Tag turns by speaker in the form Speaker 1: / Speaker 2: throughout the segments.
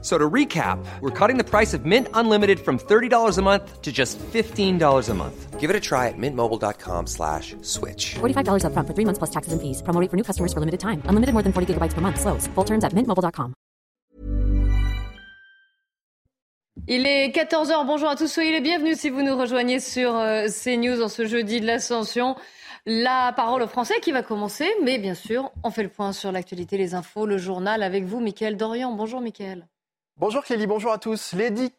Speaker 1: So to recap, we're cutting the price of Mint Unlimited from $30 a month to just $15 a month.
Speaker 2: Give it a try at mintmobile.com slash switch.
Speaker 3: $45 upfront for three months plus taxes and fees. Promo rate for new customers for limited time. Unlimited more than 40 gigabytes per month. Slows. Full terms at mintmobile.com.
Speaker 4: Il est 14h. Bonjour à tous. Soyez les bienvenus si vous nous rejoignez sur euh, CNews en ce jeudi de l'Ascension. La parole aux Français qui va commencer, mais bien sûr, on fait le point sur l'actualité, les infos, le journal avec vous, Mickaël Dorian. Bonjour, Mickaël.
Speaker 5: Bonjour Clélie, bonjour à tous.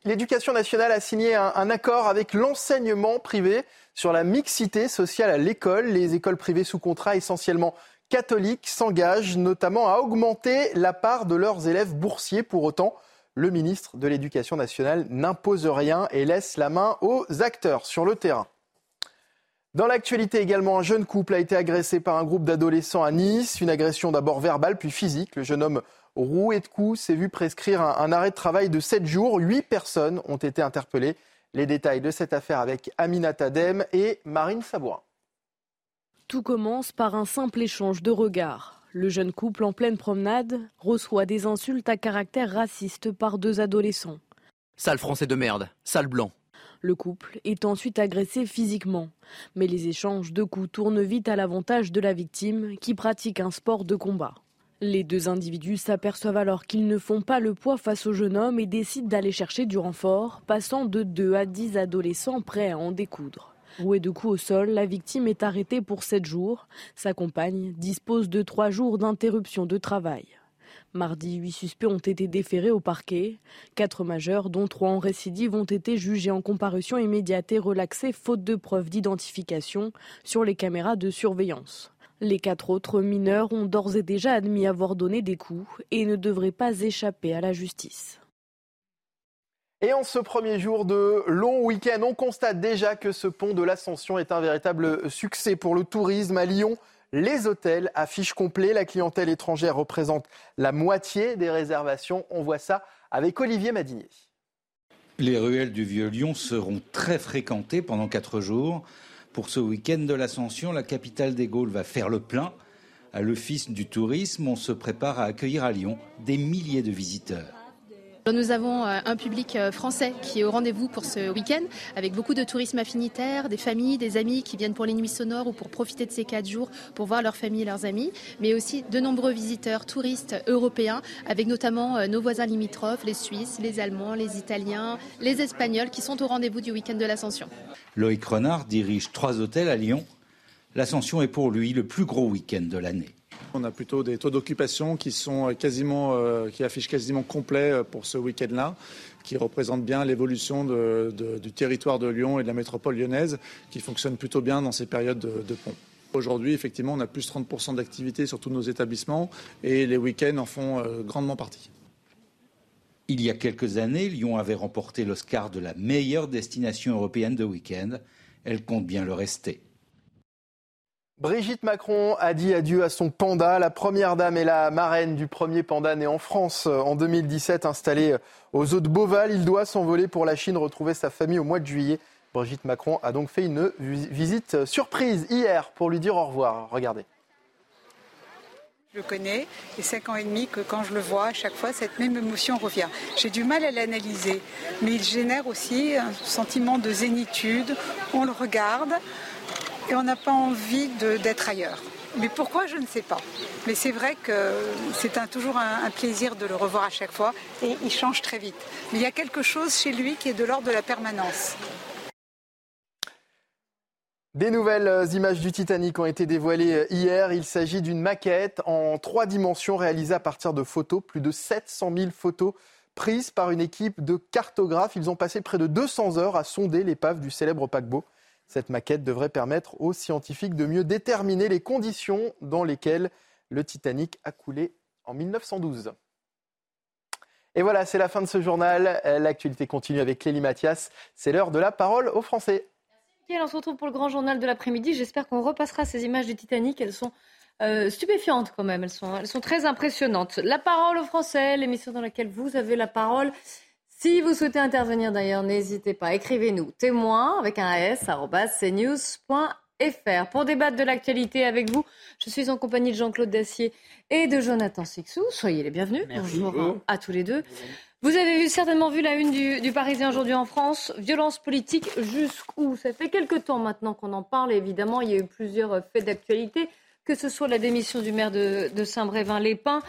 Speaker 5: L'éducation nationale a signé un, un accord avec l'enseignement privé sur la mixité sociale à l'école. Les écoles privées sous contrat essentiellement catholiques s'engagent notamment à augmenter la part de leurs élèves boursiers. Pour autant, le ministre de l'Éducation nationale n'impose rien et laisse la main aux acteurs sur le terrain. Dans l'actualité également, un jeune couple a été agressé par un groupe d'adolescents à Nice. Une agression d'abord verbale puis physique. Le jeune homme roué de coups s'est vu prescrire un, un, arrêt de travail de 7 jours. Huit personnes ont été interpellées. Les détails de cette affaire avec Amina Tadem et Marine Sabourin.
Speaker 6: Tout commence par un simple échange de regards. Le jeune couple en pleine promenade reçoit des insultes à caractère raciste par deux adolescents.
Speaker 7: Sale français de merde, sale blanc.
Speaker 6: Le couple est ensuite agressé physiquement. Mais les échanges de coups tournent vite à l'avantage de la victime qui pratique un sport de combat. Les deux individus s'aperçoivent alors qu'ils ne font pas le poids face au jeune homme et décident d'aller chercher du renfort, passant de 2 à 10 adolescents prêts à en découdre. Roué de coups au sol, la victime est arrêtée pour 7 jours. Sa compagne dispose de 3 jours d'interruption de travail. Mardi, 8 suspects ont été déférés au parquet. Quatre majeurs, dont trois en récidive, ont été jugés en comparution immédiate et relaxés faute de preuves d'identification sur les caméras de surveillance. Les quatre autres mineurs ont d'ores et déjà admis avoir donné des coups et ne devraient pas échapper à la justice.
Speaker 5: Et en ce premier jour de long week-end, on constate déjà que ce pont de l'Ascension est un véritable succès pour le tourisme à Lyon. Les hôtels affichent complet. La clientèle étrangère représente la moitié des réservations. On voit ça avec Olivier Madinier.
Speaker 8: Les ruelles du Vieux-Lyon seront très fréquentées pendant quatre jours. Pour ce week-end de l'Ascension, la capitale des Gaules va faire le plein. À l'Office du tourisme, on se prépare à accueillir à Lyon des milliers de visiteurs.
Speaker 9: Nous avons un public français qui est au rendez-vous pour ce week-end, avec beaucoup de tourisme affinitaire, des familles, des amis qui viennent pour les nuits sonores ou pour profiter de ces quatre jours pour voir leur famille et leurs amis, mais aussi de nombreux visiteurs touristes européens, avec notamment nos voisins limitrophes, les Suisses, les Allemands, les Italiens, les Espagnols, qui sont au rendez-vous du week-end de l'Ascension.
Speaker 8: Loïc Renard dirige trois hôtels à Lyon. L'Ascension est pour lui le plus gros week-end de l'année.
Speaker 10: On a plutôt des taux d'occupation qui sont quasiment, euh, qui affichent quasiment complet pour ce week-end-là, qui représentent bien l'évolution de, de, du territoire de Lyon et de la métropole lyonnaise, qui fonctionne plutôt bien dans ces périodes de, de pont. Aujourd'hui, effectivement, on a plus 30% d'activité sur tous nos établissements et les week-ends en font euh, grandement partie.
Speaker 8: Il y a quelques années, Lyon avait remporté l'Oscar de la meilleure destination européenne de week-end. Elle compte bien le rester.
Speaker 5: Brigitte Macron a dit adieu à son panda. La première dame est la marraine du premier panda né en France en 2017, installé aux eaux de Beauval. Il doit s'envoler pour la Chine, retrouver sa famille au mois de juillet. Brigitte Macron a donc fait une visite surprise hier pour lui dire au revoir. Regardez.
Speaker 11: Je le connais et cinq ans et demi que quand je le vois, à chaque fois, cette même émotion revient. J'ai du mal à l'analyser, mais il génère aussi un sentiment de zénitude. On le regarde, et on n'a pas envie d'être ailleurs. Mais pourquoi, je ne sais pas. Mais c'est vrai que c'est toujours un, un, plaisir de le revoir à chaque fois et il change très vite. Mais il y a quelque chose chez lui qui est de l'ordre de la permanence.
Speaker 5: Des nouvelles images du Titanic ont été dévoilées hier. Il s'agit d'une maquette en trois dimensions réalisée à partir de photos, plus de 700 000 photos prises par une équipe de cartographes. Ils ont passé près de 200 heures à sonder l'épave du célèbre paquebot. Cette maquette devrait permettre aux scientifiques de mieux déterminer les conditions dans lesquelles le Titanic a coulé en 1912. Et voilà, c'est la fin de ce journal. L'actualité continue avec Clélie Mathias. C'est l'heure de la parole aux Français.
Speaker 4: Merci, on se retrouve pour le grand journal de l'après-midi. J'espère qu'on repassera ces images du Titanic. Elles sont euh, stupéfiantes quand même. Elles sont, elles sont très impressionnantes. La parole aux Français, l'émission dans laquelle vous avez la parole. Si vous souhaitez intervenir d'ailleurs, n'hésitez pas. Écrivez-nous témoin avec un s cnews.fr. Pour débattre de l'actualité avec vous, je suis en compagnie de Jean-Claude Dacier et de Jonathan Sixou. Soyez les bienvenus. Bonjour à tous les deux. Vous avez certainement vu la une du, Parisien aujourd'hui en France. Violence politique jusqu'où? Ça fait quelques temps maintenant qu'on en parle. Évidemment, il y a eu plusieurs faits d'actualité que ce soit la démission du maire de, Saint-Brévin-les-Pins,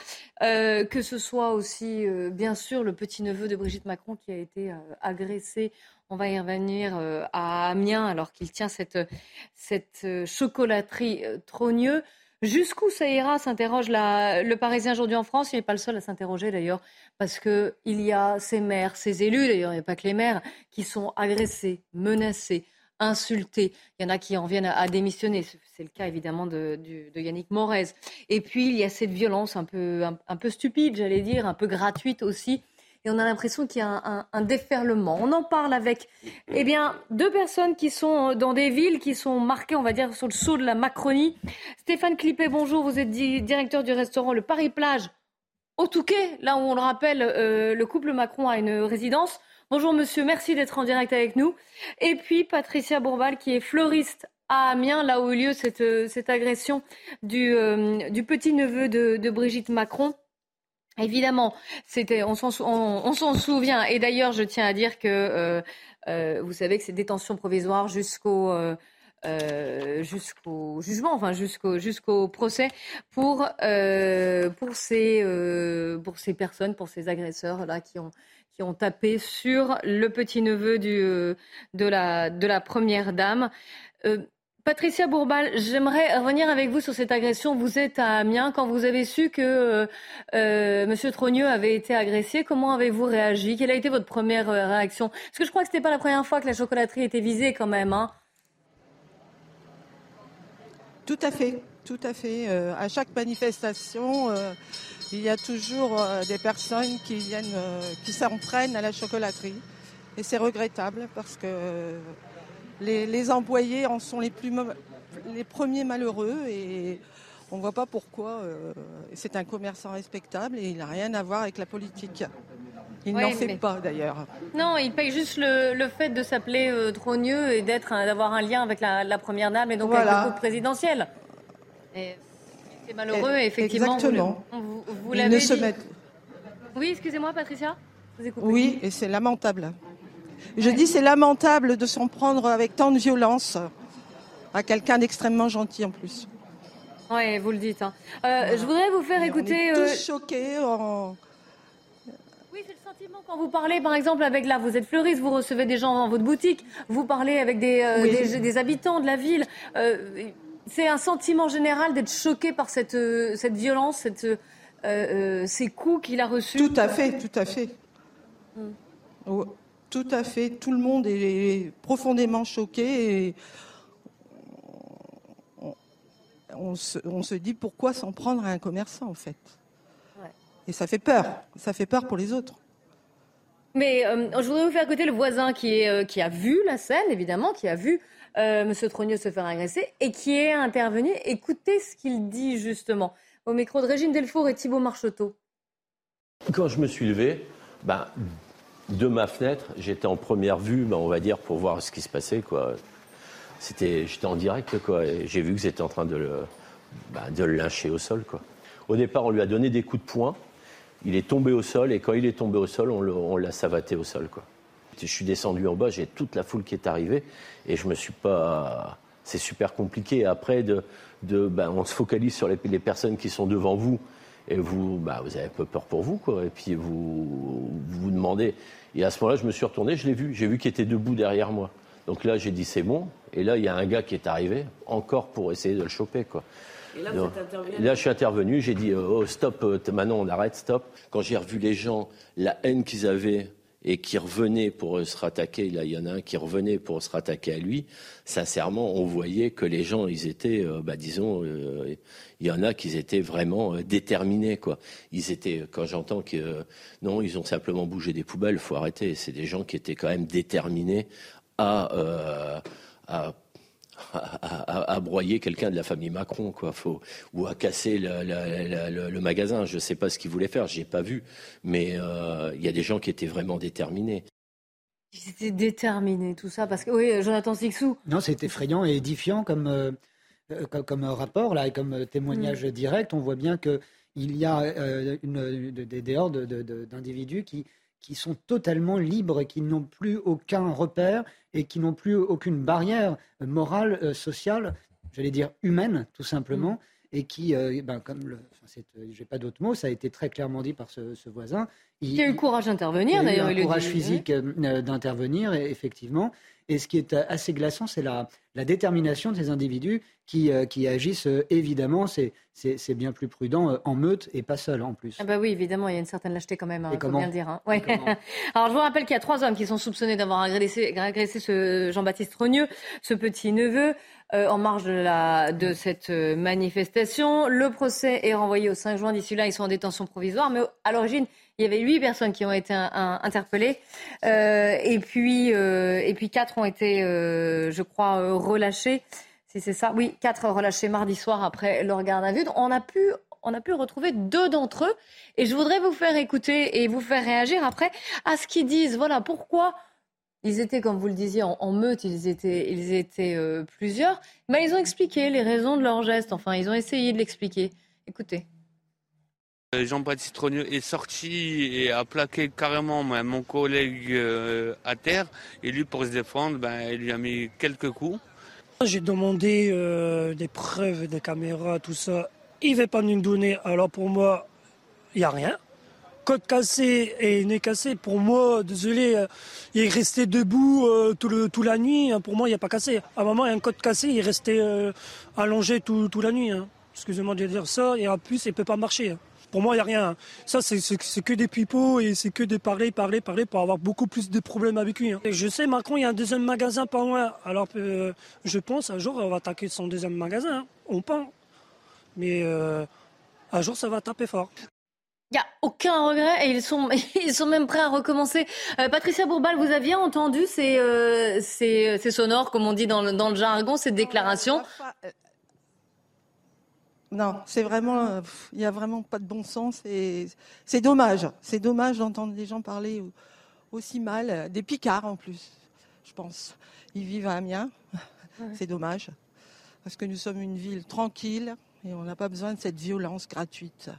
Speaker 4: euh, que ce soit aussi, euh, bien sûr, le petit-neveu de Brigitte Macron qui a été euh, agressé. On va y revenir à Amiens alors qu'il tient cette, cette chocolaterie Trogneux. Jusqu'où ça ira s'interroge le Parisien aujourd'hui en France. Il n'est pas le seul à s'interroger d'ailleurs, parce qu'il y a ces maires, ces élus, d'ailleurs, il n'y a pas que les maires, qui sont agressés, menacés, insultés. Il y en a qui en viennent à, démissionner. C'est le cas évidemment de, Yannick Morez. Et puis il y a cette violence un peu, un peu stupide, j'allais dire, un peu gratuite aussi, et on a l'impression qu'il y a un, déferlement. On en parle avec eh bien, deux personnes qui sont dans des villes qui sont marquées, on va dire, sur le sceau de la Macronie. Stéphane Clippé, bonjour, vous êtes directeur du restaurant Le Paris-Plage au Touquet, là où on le rappelle, euh, le couple Macron a une résidence. Bonjour monsieur, merci d'être en direct avec nous. Et puis Patricia Bourbal qui est fleuriste à Amiens, là où a eu lieu cette, cette agression du, euh, du petit-neveu de, de Brigitte Macron. Évidemment, c'était, on s'en souvient. Et d'ailleurs, je tiens à dire que euh, euh, vous savez que c'est détention provisoire jusqu'au euh, jusqu'au jugement, enfin jusqu'au jusqu'au procès pour pour ces pour ces personnes, pour ces agresseurs là qui ont qui ont tapé sur le petit neveu du de la de la première dame. Patricia Bourbal, j'aimerais revenir avec vous sur cette agression. Vous êtes à Amiens. Quand vous avez su que euh, euh M. Trogneux avait été agressé, comment avez-vous réagi? Quelle a été votre première euh, réaction? Parce que je crois que ce n'était pas la première fois que la chocolaterie était visée quand même. Hein.
Speaker 12: Tout à fait, tout à fait. Euh, à chaque manifestation, il y a toujours des personnes qui viennent, qui s'entraînent à la chocolaterie. Et c'est regrettable parce que les, employés en sont les, plus, les premiers malheureux et on ne voit pas pourquoi. Euh, c'est un commerçant respectable et il n'a rien à voir avec la politique. Il n'en fait pas d'ailleurs.
Speaker 4: Non, il paye juste le, fait de s'appeler euh, Trogneux et d'être, d'avoir un lien avec la, première dame et donc avec le groupe présidentiel. c'est malheureux, et, effectivement.
Speaker 12: Exactement.
Speaker 4: Vous, vous, l'avez dit. Oui, excusez-moi, Patricia.
Speaker 12: oui, et c'est lamentable. Je dis c'est lamentable de s'en prendre avec tant de violence à quelqu'un d'extrêmement gentil en plus.
Speaker 4: Oui, vous le dites. Hein. Euh, je voudrais vous faire écouter.
Speaker 12: On est tous euh, choqués.
Speaker 4: Oui, c'est le sentiment quand vous parlez, par exemple, avec là, vous êtes fleuriste, vous recevez des gens dans votre boutique, vous parlez avec des, euh, des, habitants de la ville. c'est un sentiment général d'être choqué par cette, cette violence, cette, ces coups qu'il a reçus.
Speaker 12: Tout à fait, tout à fait. Hmm. Tout à fait. Tout le monde est profondément choqué et on, se, dit pourquoi s'en prendre à un commerçant en fait. Et ça fait peur. Ça fait peur pour les autres.
Speaker 4: Mais euh, je voudrais vous faire écouter le voisin qui, est, euh, qui a vu la scène, évidemment, qui a vu euh, M. Trogneux se faire agresser et qui est intervenu. Écoutez ce qu'il dit justement au micro de Régine Delfour et Thibault Marcheteau.
Speaker 13: Quand je me suis levé, ben, de ma fenêtre, j'étais en première vue, ben, on va dire, pour voir ce qui se passait. Quoi. C'était, j'étais en direct, quoi, j'ai vu que c'était en train de le, le lyncher au sol. Quoi. Au départ, on lui a donné des coups de poing. Il est tombé au sol, et quand il est tombé au sol, on, l'a savaté au sol. Quoi. Je suis descendu en bas, j'ai toute la foule qui est arrivée, et je me suis pas. C'est super compliqué. Après, de, ben, on se focalise sur les, personnes qui sont devant vous et vous, bah, vous avez un peu peur pour vous, quoi. Et puis vous vous, demandez. Et à ce moment-là, je me suis retourné, je l'ai vu, j'ai vu qu'il était debout derrière moi. Donc là, j'ai dit c'est bon. Et là, il y a un gars qui est arrivé, encore pour essayer de le choper, quoi.
Speaker 4: Et là, vous êtes
Speaker 13: là, je suis intervenu, j'ai dit oh stop, euh, maintenant on arrête, stop. Quand j'ai revu les gens, la haine qu'ils avaient et qui revenait pour se rattaquer, là il y en a un qui revenait pour se rattaquer à lui, sincèrement on voyait que les gens, ils étaient, euh, bah, disons, euh, il y en a qui étaient vraiment euh, déterminés. Quoi. Ils étaient, quand j'entends que non, ils ont simplement bougé des poubelles, faut arrêter. C'est des gens qui étaient quand même déterminés à, à à, broyer quelqu'un de la famille Macron, quoi. Faut, ou à casser le, magasin. Je ne sais pas ce qu'il voulait faire, je n'ai pas vu. Mais euh, il y a des gens qui étaient vraiment déterminés.
Speaker 4: Ils étaient déterminés, tout ça, parce que oui, Jonathan Sixou.
Speaker 14: Non, c'est effrayant et édifiant comme, euh, comme, rapport là, et comme témoignage mm. direct. On voit bien qu'il y a une, des hordes d'individus qui qui sont totalement libres, qui n'ont plus aucun repère et qui n'ont plus aucune barrière morale, euh, sociale, j'allais dire humaine, tout simplement, mm. et qui, euh, ben, comme le, enfin, euh, j'ai pas d'autres mots, ça a été très clairement dit par ce, voisin.
Speaker 4: Il, a eu le courage d'intervenir, d'ailleurs.
Speaker 14: Il a eu le courage physique d'intervenir, effectivement. Et ce qui est assez glaçant, c'est la, la, détermination de ces individus qui, euh, qui agissent euh, évidemment, c'est bien plus prudent euh, en meute et pas seul en plus.
Speaker 4: Ah bah oui, évidemment, il y a une certaine lâcheté quand même, hein, faut bien le dire. Hein. Ouais. Alors je vous rappelle qu'il y a trois hommes qui sont soupçonnés d'avoir agressé, agressé, ce Jean-Baptiste Rogneux, ce petit-neveu. en marge de, la, de cette manifestation. Le procès est renvoyé au 5 juin. D'ici là, ils sont en détention provisoire. Mais à l'origine, il y avait huit personnes qui ont été interpellées. Euh, et, puis, euh, et puis quatre ont été, euh, je crois, relâchées. Si c'est ça. Oui, quatre relâchés mardi soir après leur garde à vue. On a pu on a pu retrouver deux d'entre eux. Et je voudrais vous faire écouter et vous faire réagir après à ce qu'ils disent. Voilà pourquoi ils étaient, comme vous le disiez, en, meute, ils étaient, ils étaient plusieurs. Mais ils ont expliqué les raisons de leur geste. Enfin, ils ont essayé de l'expliquer. Écoutez.
Speaker 15: Euh, Jean-Baptiste Trogneux est sorti et a plaqué carrément mon collègue euh, à terre. Et lui, pour se défendre, ben, il lui a mis quelques coups.
Speaker 16: J'ai demandé euh, des preuves, des caméras, tout ça. Il ne veut pas nous donner. Alors pour moi, il n'y a rien. Côte cassé et nez cassé, pour moi, désolé, il est resté debout toute la nuit. Pour moi, il n'y a pas cassé. À un moment, il y a un côte cassé, il est resté allongé toute la nuit. Hein. Excusez-moi de dire ça. Et en plus, il ne peut pas marcher. Hein. Pour moi, il n'y a rien. Ça, c'est que des pipeaux et c'est que des parler, parler, parler pour avoir beaucoup plus de problèmes avec lui. Hein. je sais, Macron, il y a un deuxième magasin pas loin. Alors, euh, je pense, un jour, on va attaquer son deuxième magasin. Hein. On pense. Mais euh, un jour, ça va taper fort.
Speaker 4: Il n'y a aucun regret et ils sont, ils sont même prêts à recommencer. Euh, Patricia Bourbal, vous aviez entendu ces, ces, ces sonores, comme on dit dans le, dans le jargon, ces déclarations?
Speaker 12: Non, c'est vraiment, il n'y a vraiment pas de bon sens et c'est dommage. C'est dommage d'entendre des gens parler aussi mal, des picards en plus, je pense. Ils vivent à Amiens, c'est dommage, parce que nous sommes une ville tranquille et on n'a pas besoin de cette violence gratuite.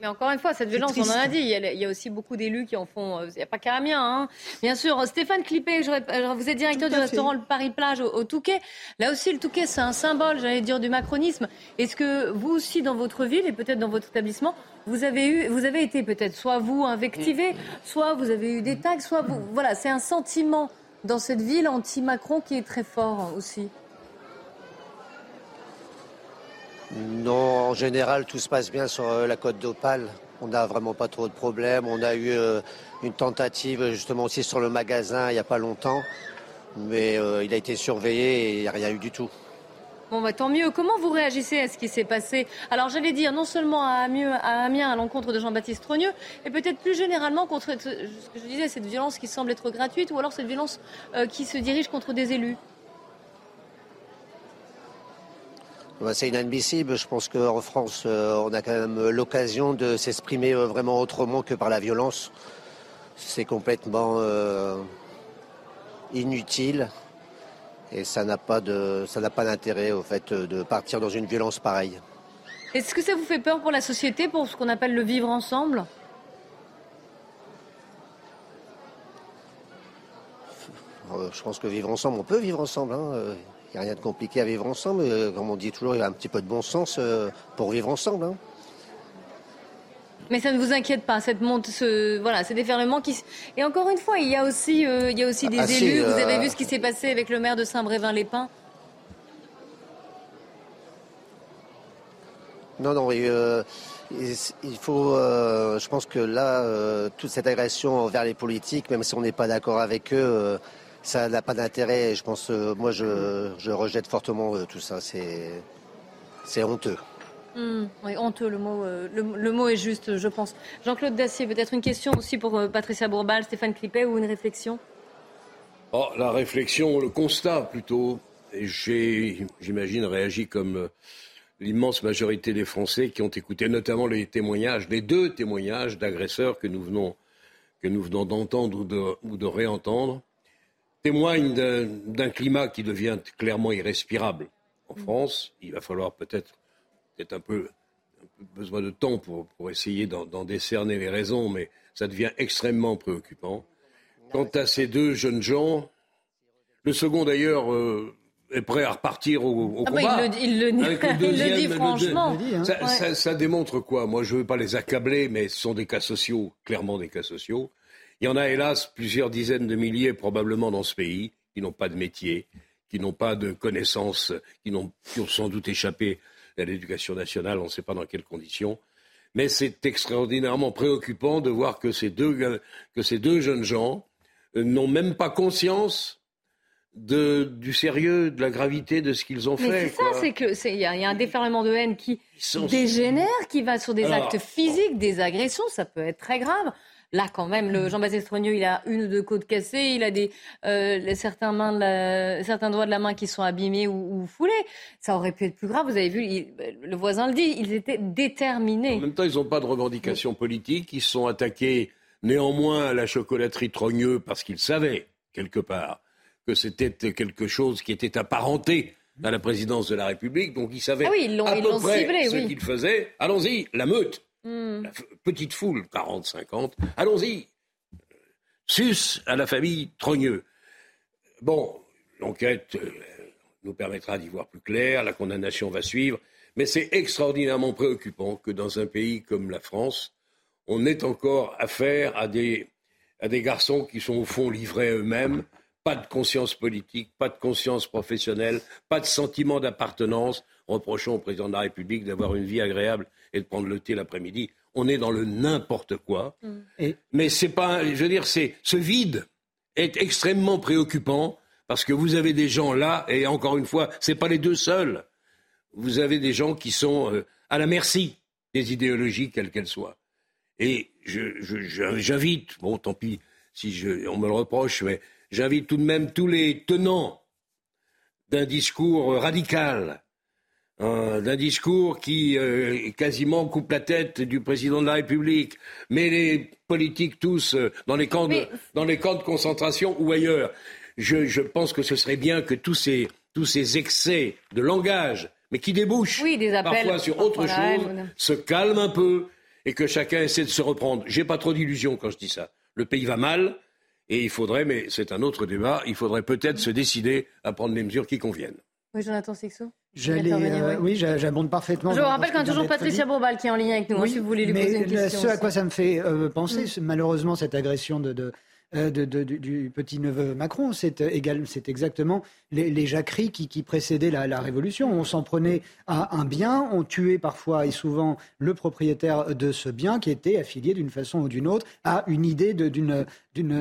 Speaker 4: Mais encore une fois, cette violence, on en a dit, il y a, aussi beaucoup d'élus qui en font. Euh, il n'y a pas qu'à Amiens. Hein. Bien sûr, Stéphane Clippé, vous êtes directeur du restaurant Le Paris Plage au, Touquet. Là aussi, le Touquet, c'est un symbole, j'allais dire, du macronisme. Est-ce que vous aussi, dans votre ville et peut-être dans votre établissement, vous avez, eu, vous avez été peut-être soit vous invectivé, soit vous avez eu des tags, soit vous. Voilà, c'est un sentiment dans cette ville anti-Macron qui est très fort aussi.
Speaker 17: Non, en général, tout se passe bien sur euh, la côte d'Opale. On n'a vraiment pas trop de problèmes. On a eu euh, une tentative justement aussi sur le magasin il n'y a pas longtemps. Mais euh, il a été surveillé et il n'y a rien eu du tout.
Speaker 4: Bon, bah, tant mieux. Comment vous réagissez à ce qui s'est passé? Alors, j'allais dire, non seulement à Amiens, à, l'encontre de Jean-Baptiste Trogneux, et peut-être plus généralement contre ce que je disais, cette violence qui semble être gratuite, ou alors cette violence qui se dirige contre des élus
Speaker 17: Bah, c'est inadmissible. Je pense qu'en France, euh, on a quand même l'occasion de s'exprimer euh, vraiment autrement que par la violence. C'est complètement euh, inutile et ça n'a pas de, ça n'a pas d'intérêt au fait de partir dans une violence pareille.
Speaker 4: Est-ce que ça vous fait peur pour la société, pour ce qu'on appelle le vivre ensemble?
Speaker 17: Je pense que vivre ensemble, on peut vivre ensemble. Hein. Il n'y a rien de compliqué à vivre ensemble. Euh, comme on dit toujours, il y a un petit peu de bon sens euh, pour vivre ensemble. Hein.
Speaker 4: Mais ça ne vous inquiète pas, cette monte, ce, voilà, ces déferlements qui. Et encore une fois, il y a aussi, euh, il y a aussi des ah, élus. vous avez vu ce qui s'est passé avec le maire de Saint-Brévin-les-Pins?
Speaker 17: Non, non, il faut. je pense que là, toute cette agression envers les politiques, même si on n'est pas d'accord avec eux ça n'a pas d'intérêt. Je pense, euh, moi, je, rejette fortement euh, tout ça. C'est honteux.
Speaker 4: Hmm, oui, honteux, le mot, euh, le, mot est juste, je pense. Jean-Claude Dacier, peut-être une question aussi pour Patricia Bourbal, Stéphane Clippet ou une réflexion?
Speaker 18: Oh, La réflexion, le constat plutôt. j'ai, j'imagine, réagi comme l'immense majorité des Français qui ont écouté notamment les témoignages, les deux témoignages d'agresseurs que nous venons, que nous venons d'entendre ou de, ou de réentendre, témoignent d'un, climat qui devient clairement irrespirable en France. Il va falloir peut-être, un peu, un peu besoin de temps pour, pour essayer d'en, décerner les raisons, mais ça devient extrêmement préoccupant. Quant à ces deux jeunes gens, le second d'ailleurs euh, est prêt à repartir au, au
Speaker 4: Ah bah,
Speaker 18: combat.
Speaker 4: il le- il le-
Speaker 18: Avec
Speaker 4: il le dit franchement.
Speaker 18: deux-
Speaker 4: hein.
Speaker 18: ça,
Speaker 4: Ouais.
Speaker 18: ça- ça démontre quoi? Moi, je ne veux pas les accabler, mais ce sont des cas sociaux, clairement des cas sociaux. Il y en a hélas plusieurs dizaines de milliers probablement dans ce pays qui n'ont pas de métier, qui n'ont pas de connaissances, qui, n'ont, qui ont sans doute échappé à l'éducation nationale, on ne sait pas dans quelles conditions. Mais c'est extraordinairement préoccupant de voir que ces deux, que ces deux jeunes gens euh, n'ont même pas conscience de, du sérieux, de la gravité de ce qu'ils ont
Speaker 4: Mais
Speaker 18: fait.
Speaker 4: c'est ça, c'est que il y, a il y a un déferlement de haine qui
Speaker 18: sont-
Speaker 4: dégénère, qui va sur des
Speaker 18: Alors,
Speaker 4: actes physiques, des agressions, ça peut être très grave. Là, quand même, le Jean-Baptiste Trogneux, il a une ou deux côtes cassées, il a des euh, certains mains, de la- certains doigts de la main qui sont abîmés ou, ou foulés. Ça aurait pu être plus grave. Vous avez vu, il- le voisin le dit, ils étaient déterminés.
Speaker 18: En même temps, ils n'ont pas de revendication politique. Ils se sont attaqués néanmoins à la chocolaterie Trogneux parce qu'ils savaient, quelque part, que c'était quelque chose qui était apparenté à la présidence de la République. Donc ils savaient
Speaker 4: Ah oui, ils l'ont-
Speaker 18: à
Speaker 4: ils
Speaker 18: peu près
Speaker 4: ciblé,
Speaker 18: ce
Speaker 4: oui.
Speaker 18: qu'ils faisaient. Allons-y, la meute, F- petite foule, 40, 50. Allons-y, sus à la famille Trogneux. Bon, l'enquête euh, nous permettra d'y voir plus clair, la condamnation va suivre, mais c'est extraordinairement préoccupant que dans un pays comme la France, on ait encore affaire à des, à des garçons qui sont au fond livrés eux-mêmes, pas de conscience politique, pas de conscience professionnelle, pas de sentiment d'appartenance, reprochant au président de la République d'avoir une vie agréable et de prendre le thé l'après-midi. On est dans le n'importe quoi.
Speaker 14: Et-
Speaker 18: Mais c'est pas, je veux dire, c'est ce vide est extrêmement préoccupant parce que vous avez des gens là et encore une fois, c'est pas les deux seuls. Vous avez des gens qui sont euh, à la merci des idéologies quelles qu'elles soient. Et j'invite, bon, tant pis si je, on me le reproche, mais j'invite tout de même tous les tenants d'un discours radical, d'un discours qui euh, quasiment coupe la tête du président de la République, mais les politiques tous euh, dans les camps de, dans les camps de concentration ou ailleurs. Je, je pense que ce serait bien que tous ces, tous ces excès de langage, mais qui débouchent
Speaker 4: Oui, des appels
Speaker 18: parfois sur autre chose, se calment un peu et que chacun essaie de se reprendre. J'ai pas trop d'illusions quand je dis ça. Le pays va mal et il faudrait, mais c'est un autre débat, il faudrait peut-être se décider à prendre les mesures qui conviennent.
Speaker 4: Oui, Jonathan Sixou
Speaker 14: J'allais, euh,
Speaker 4: oui.
Speaker 14: oui, j'a- j'abonde parfaitement.
Speaker 4: Je vous rappelle qu'on a toujours Patricia. Bourbal qui est en ligne avec nous, hein,
Speaker 14: Oui,
Speaker 4: si vous voulez lui poser une question.
Speaker 14: Ce à quoi ça me fait euh, penser, c'est malheureusement, cette agression de, de, euh, de- du, petit-neveu Macron, c'est euh, exactement les, jacqueries qui, précédaient la, Révolution. On s'en prenait à un bien, on tuait parfois et souvent le propriétaire de ce bien qui était affilié d'une façon ou d'une autre à une idée d'une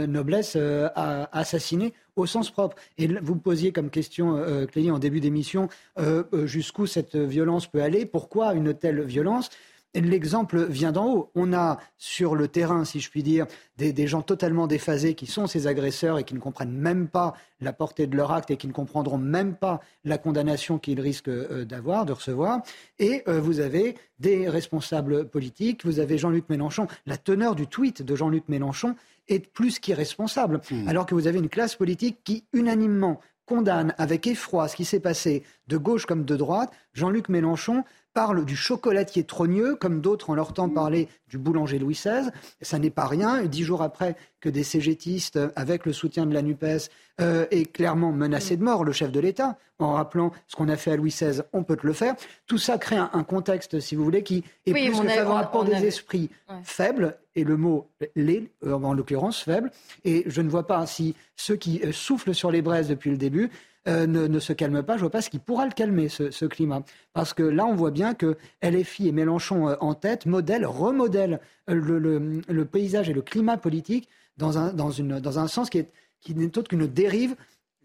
Speaker 14: noblesse euh, à assassiner au sens propre. Et vous posiez comme question, euh, Clélie, en début d'émission, euh, euh, jusqu'où cette violence peut aller, pourquoi une telle violence? L'exemple vient d'en haut. On a sur le terrain, si je puis dire, des, des gens totalement déphasés qui sont ces agresseurs et qui ne comprennent même pas la portée de leur acte et qui ne comprendront même pas la condamnation qu'ils risquent euh, d'avoir, de recevoir. Et euh, vous avez des responsables politiques, vous avez Jean-Luc Mélenchon. La teneur du tweet de Jean-Luc Mélenchon est plus qu'irresponsable, alors que vous avez une classe politique qui unanimement condamne avec effroi ce qui s'est passé de gauche comme de droite. Jean-Luc Mélenchon parle du chocolatier trogneux, comme d'autres en leur temps parlaient du boulanger Louis XVI. Ça n'est pas rien. Dix jours après que des cégétistes, euh, avec le soutien de la NUPES, euh, aient clairement menacé de mort le chef de l'État, en rappelant ce qu'on a fait à Louis XVI, on peut te le faire. Tout ça crée un, un contexte, si vous voulez, qui est
Speaker 4: Oui,
Speaker 14: plus que
Speaker 4: a-
Speaker 14: favorable pour des esprits
Speaker 4: Ouais.
Speaker 14: faibles, et le mot les, euh, en l'occurrence faible. Et je ne vois pas si ceux qui euh, soufflent sur les braises depuis le début euh, ne, ne se calment pas. Je vois pas ce qui pourra le calmer, ce, climat. Parce que là, on voit bien que LFI et Mélenchon euh, en tête modèlent, remodèlent euh, le, le- paysage et le climat politique dans un, dans une, dans un sens qui qui n'est autre qu'une dérive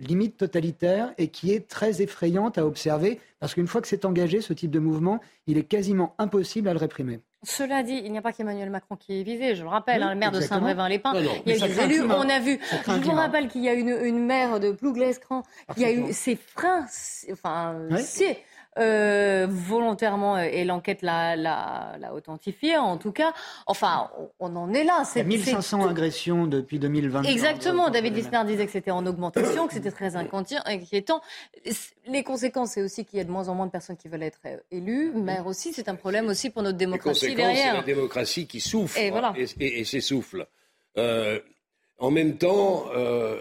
Speaker 14: limite totalitaire et qui est très effrayante à observer parce qu'une fois que c'est engagé, ce type de mouvement, il est quasiment impossible à le réprimer.
Speaker 4: Cela dit, il n'y a pas qu'Emmanuel Macron qui est visé. Je le rappelle,
Speaker 14: Oui,
Speaker 4: hein, le maire de. Saint-Brévin-les-Pins. Il y a des élus. On a vu. Je vous rappelle qu'il y a une, une maire de Plouglescran qui a eu ses freins, enfin,
Speaker 14: Ouais.
Speaker 4: C'est euh, volontairement, euh, et l'enquête l'a, l'a, l'a authentifié, en tout cas. Enfin, on on en est là.
Speaker 14: Il y a
Speaker 4: C'est,
Speaker 14: 1500
Speaker 4: c'est-
Speaker 14: agressions depuis 2020.
Speaker 4: Exactement. David Lisnard disait que c'était en augmentation, que c'était très inquiétant. Les conséquences, c'est aussi qu'il y a de moins en moins de personnes qui veulent être euh, élues. Maire aussi, c'est un problème aussi pour notre
Speaker 18: Les
Speaker 4: démocratie
Speaker 18: conséquences, c'est
Speaker 4: derrière.
Speaker 18: la démocratie qui souffre
Speaker 4: Et voilà.
Speaker 18: et, et- et s'essouffle. Euh, en même temps, euh,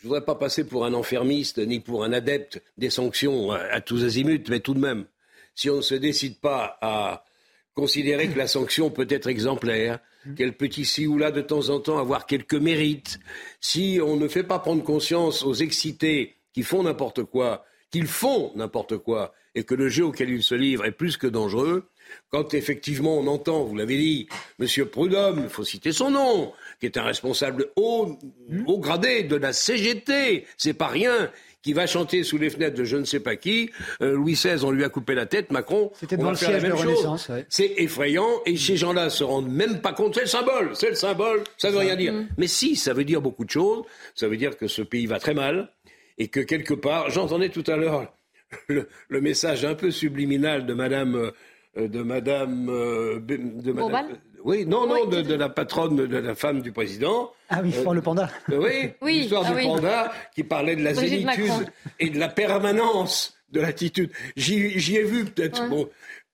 Speaker 18: je voudrais pas passer pour un enfermiste ni pour un adepte des sanctions à, à tous azimuts, mais tout de même, si on ne se décide pas à considérer que la sanction peut être exemplaire, qu'elle peut ici ou là de temps en temps avoir quelques mérites, si on ne fait pas prendre conscience aux excités qui font n'importe quoi, qu'ils font n'importe quoi, et que le jeu auquel ils se livrent est plus que dangereux, quand effectivement on entend, vous l'avez dit, M. Prudhomme, il faut citer son nom, qui est un responsable haut, haut gradé de la CGT, c'est pas rien, qui va chanter sous les fenêtres de je ne sais pas qui, euh, Louis XVI, on lui a coupé la tête, Macron,
Speaker 14: C'était
Speaker 18: va
Speaker 14: le
Speaker 18: faire la
Speaker 14: siège de
Speaker 18: même chose.
Speaker 14: Renaissance, ouais.
Speaker 18: C'est effrayant et ces gens-là se rendent même pas compte. C'est le symbole, c'est le symbole, ça veut rien dire. Mais si, ça veut dire beaucoup de choses. Ça veut dire que ce pays va très mal et que quelque part, j'entendais tout à l'heure le, le message un peu subliminal de Madame, euh, de Madame, euh, de Madame. Oui, non, non, de, la patronne de la femme du président.
Speaker 14: Ah oui,
Speaker 18: Euh,
Speaker 14: le panda.
Speaker 18: euh, Oui,
Speaker 4: Oui,
Speaker 18: l'histoire
Speaker 4: ah
Speaker 18: du
Speaker 4: oui.
Speaker 18: panda qui parlait de la
Speaker 4: Brigitte
Speaker 18: zénitude
Speaker 4: Macron.
Speaker 18: et de la permanence de l'attitude. J'y ai vu peut-être,
Speaker 4: Ouais.
Speaker 18: bon,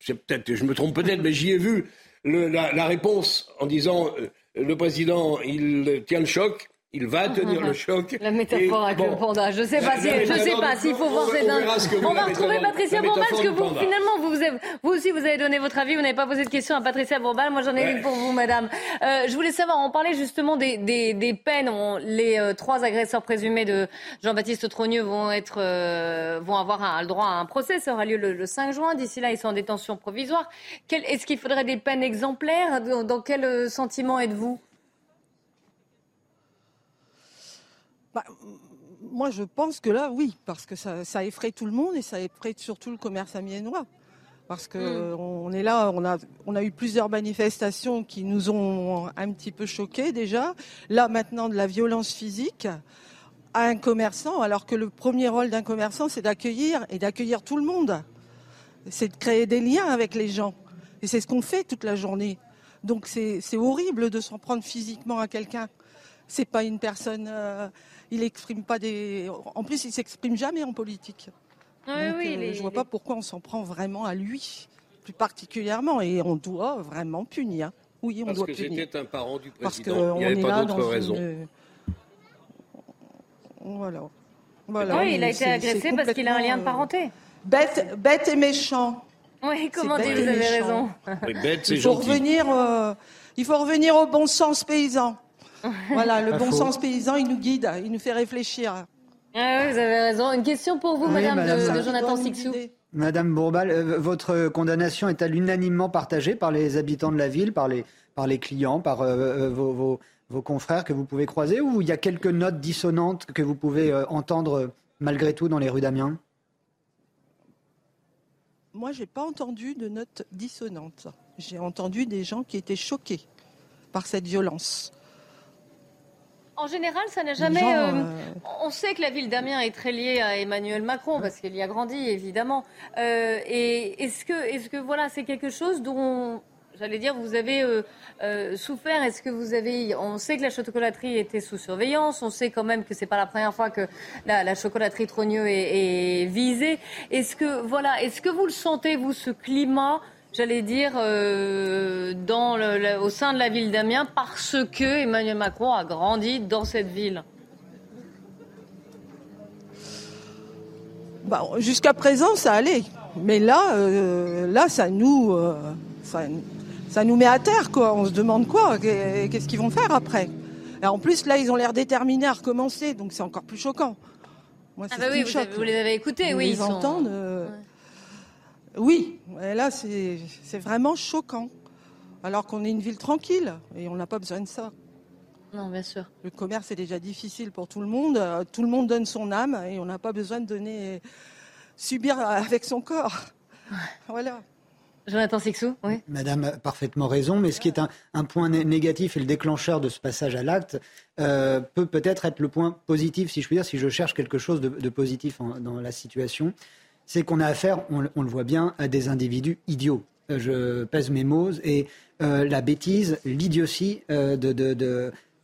Speaker 18: peut-être, je me trompe peut-être, mais j'y ai vu le- la, la réponse en disant euh, le président, il tient le choc. Il va tenir le choc.
Speaker 4: La métaphore
Speaker 18: Et
Speaker 4: avec
Speaker 18: bon,
Speaker 4: le panda. Je sais pas si, je sais pas s'il faut
Speaker 18: on-
Speaker 4: voir
Speaker 18: on
Speaker 4: va retrouver Patricia
Speaker 18: la
Speaker 4: Bourbal parce que vous, finalement, vous, vous, avez- vous aussi, vous avez donné votre avis. Vous n'avez pas posé de questions à Patricia Bourbal. Moi, j'en ai
Speaker 18: Ouais.
Speaker 4: une pour vous, madame. Euh, je voulais savoir, on parlait justement des, des, des peines. On- les euh, trois agresseurs présumés de Jean-Baptiste Trogneux vont être, euh, vont avoir un, le droit à un procès. Ça aura lieu le, le 5 juin. D'ici là, ils sont en détention provisoire. Quel- Est-ce qu'il faudrait des peines exemplaires? Dans, dans quel euh, sentiment êtes-vous?
Speaker 12: Bah, moi, je pense que là, oui, parce que ça, ça effraie tout le monde et ça effraie surtout le commerce amiénois. Parce que
Speaker 4: Mm.
Speaker 12: on est là, on a, on a eu plusieurs manifestations qui nous ont un petit peu choqués déjà. Là, maintenant, de la violence physique à un commerçant, alors que le premier rôle d'un commerçant, c'est d'accueillir et d'accueillir tout le monde. C'est de créer des liens avec les gens. Et c'est ce qu'on fait toute la journée. Donc c'est horrible de s'en prendre physiquement à quelqu'un. C'est pas une personne. euh, il exprime pas des. En plus, il s'exprime jamais en politique.
Speaker 4: Oui,
Speaker 12: Donc,
Speaker 4: oui,
Speaker 12: euh,
Speaker 4: les-
Speaker 12: je vois
Speaker 4: les-
Speaker 12: pas pourquoi on s'en prend vraiment à lui, plus particulièrement, et on doit vraiment punir. Oui, on
Speaker 18: Parce
Speaker 12: doit
Speaker 18: que
Speaker 12: punir.
Speaker 18: c'était un parent du
Speaker 12: Parce
Speaker 18: président.
Speaker 12: qu'on
Speaker 18: Il n'y avait
Speaker 12: est
Speaker 18: pas
Speaker 12: là
Speaker 18: d'autre
Speaker 12: dans
Speaker 18: raison.
Speaker 12: une- Voilà. Voilà,
Speaker 4: oui, il a été agressé parce qu'il a un lien de
Speaker 12: complètement,
Speaker 4: parenté.
Speaker 12: euh, Bête, bête et méchant.
Speaker 4: Oui, comment dire, vous avez
Speaker 12: méchant.
Speaker 4: raison.
Speaker 18: Oui, bête, c'est
Speaker 12: Il faut
Speaker 18: gentil.
Speaker 12: revenir, euh, il faut revenir au bon sens paysan. Voilà, le
Speaker 14: Pas
Speaker 12: bon
Speaker 14: faux.
Speaker 12: sens paysan, il nous guide, il nous fait réfléchir.
Speaker 4: Ah oui, vous avez raison. Une question pour vous,
Speaker 14: Oui,
Speaker 4: madame,
Speaker 14: madame.
Speaker 4: de,
Speaker 14: Ça
Speaker 4: de
Speaker 14: doit
Speaker 4: Jonathan Sixou.
Speaker 14: Madame Bourbal, euh, votre condamnation est-elle unanimement partagée par les habitants de la ville, par les, par les clients, par euh, euh, vos, vos- vos confrères que vous pouvez croiser, ou il y a quelques notes dissonantes que vous pouvez euh, entendre euh, malgré tout dans les rues d'Amiens?
Speaker 12: Moi, j'ai pas entendu de notes dissonantes. J'ai entendu des gens qui étaient choqués par cette violence.
Speaker 4: En général, ça n'a jamais. euh,
Speaker 12: euh,
Speaker 4: On sait que la ville d'Amiens est très liée à Emmanuel Macron parce qu'il y a grandi, évidemment. Euh, et est-ce que, est-ce que voilà, c'est quelque chose dont, j'allais dire, vous avez euh, euh, souffert? Est-ce que vous avez On sait que la chocolaterie était sous surveillance. On sait quand même que c'est pas la première fois que la, la chocolaterie Trogneux est, est visée. Est-ce que voilà, est-ce que vous le sentez vous ce climat J'allais dire euh, dans le- le- au sein de la ville d'Amiens parce que Emmanuel Macron a grandi dans cette ville.
Speaker 12: bah, Jusqu'à présent, ça allait. Mais là, euh, là ça, nous, euh, ça, ça nous met à terre. Quoi. On se demande quoi Qu'est- Qu'est-ce qu'ils vont faire après Et En plus, là, ils ont l'air déterminés à recommencer, donc c'est encore plus choquant. Moi,
Speaker 4: Ah
Speaker 12: c'est
Speaker 4: bah oui, vous,
Speaker 12: choque.
Speaker 4: avez- vous les avez écoutés,
Speaker 12: On
Speaker 4: oui. ils sont-
Speaker 12: euh, Oui, et là, c'est vraiment choquant. Alors qu'on est une ville tranquille et on n'a pas besoin de ça.
Speaker 4: Non, bien sûr.
Speaker 12: Le commerce est déjà difficile pour tout le monde. Euh, Tout le monde donne son âme et on n'a pas besoin de donner subir avec son corps. Voilà.
Speaker 4: Jonathan Sixou, oui.
Speaker 14: Madame a parfaitement raison, mais ce qui est un, un point né- négatif et le déclencheur de ce passage à l'acte euh, peut peut-être être le point positif, si je puis dire, si je cherche quelque chose de, de positif en- dans la situation. C'est qu'on a affaire, on, le- voit bien, à des individus idiots. Euh, Je pèse mes mots et euh, la bêtise, l'idiotie euh,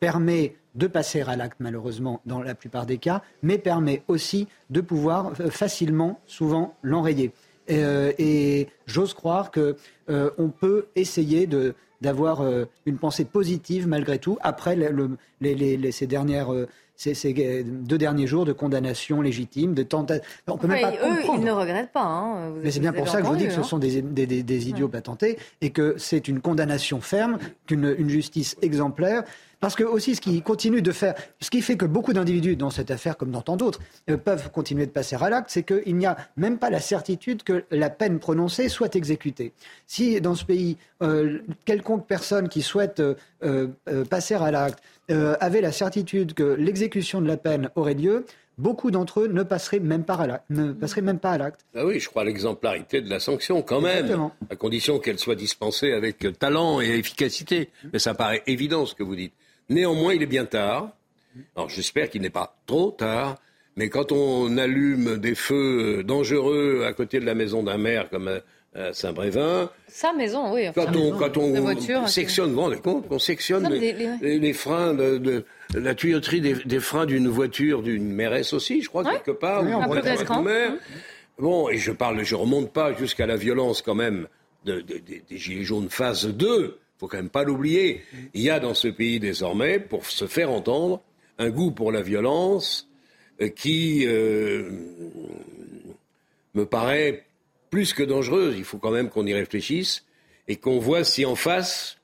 Speaker 14: permet de passer à l'acte, malheureusement, dans la plupart des cas, mais permet aussi de pouvoir facilement, souvent, l'enrayer. Et j'ose croire que on peut essayer de d'avoir une pensée positive malgré tout après le- le- les, ces dernières ces, ces deux derniers jours de condamnation légitime, de tentative. On peut même pas
Speaker 4: eux,
Speaker 14: comprendre.
Speaker 4: ils ne regrettent pas. hein. Vous-
Speaker 14: Mais c'est bien pour ça que je vous dis que ce
Speaker 4: entendu,
Speaker 14: sont des, des- des- des idiots patentés et que c'est une condamnation ferme, qu'une une justice exemplaire. Parce que aussi, ce qui continue de faire, ce qui fait que beaucoup d'individus dans cette affaire, comme dans tant d'autres, euh, peuvent continuer de passer à l'acte, c'est qu'il n'y a même pas la certitude que la peine prononcée soit exécutée. Si dans ce pays, euh, quelconque personne qui souhaite euh, passer à l'acte avait la certitude que l'exécution de la peine aurait lieu, beaucoup d'entre eux ne passeraient même pas à l'acte. Ne passeraient même pas à l'acte.
Speaker 18: Ah oui, je crois à l'exemplarité de la sanction quand même,
Speaker 14: Exactement.
Speaker 18: à condition qu'elle soit dispensée avec talent et efficacité. Mais ça paraît évident ce que vous dites. Néanmoins, il est bien tard. Alors j'espère qu'il n'est pas trop tard. Mais quand on allume des feux euh, dangereux à côté de la maison d'un maire comme à- à Saint-Brévin,
Speaker 4: Sa maison, oui. enfin,
Speaker 18: quand on, quand on
Speaker 4: La voiture,
Speaker 18: sectionne, vous vous rendez compte qu'on sectionne les,
Speaker 4: les- les-
Speaker 18: les- les freins de, de- la tuyauterie des, des freins d'une voiture, d'une mairesse aussi, je crois, quelque part.
Speaker 4: Oui,
Speaker 18: ou
Speaker 4: un
Speaker 18: maire. Bon, et je parle, je remonte pas jusqu'à la violence quand même de- de- des- des Gilets jaunes phase 2. Faut quand même pas l'oublier. Il y a dans ce pays désormais, pour se faire entendre, un goût pour la violence euh, qui euh, me paraît plus que dangereuse. Il faut quand même qu'on y réfléchisse et qu'on voit si en face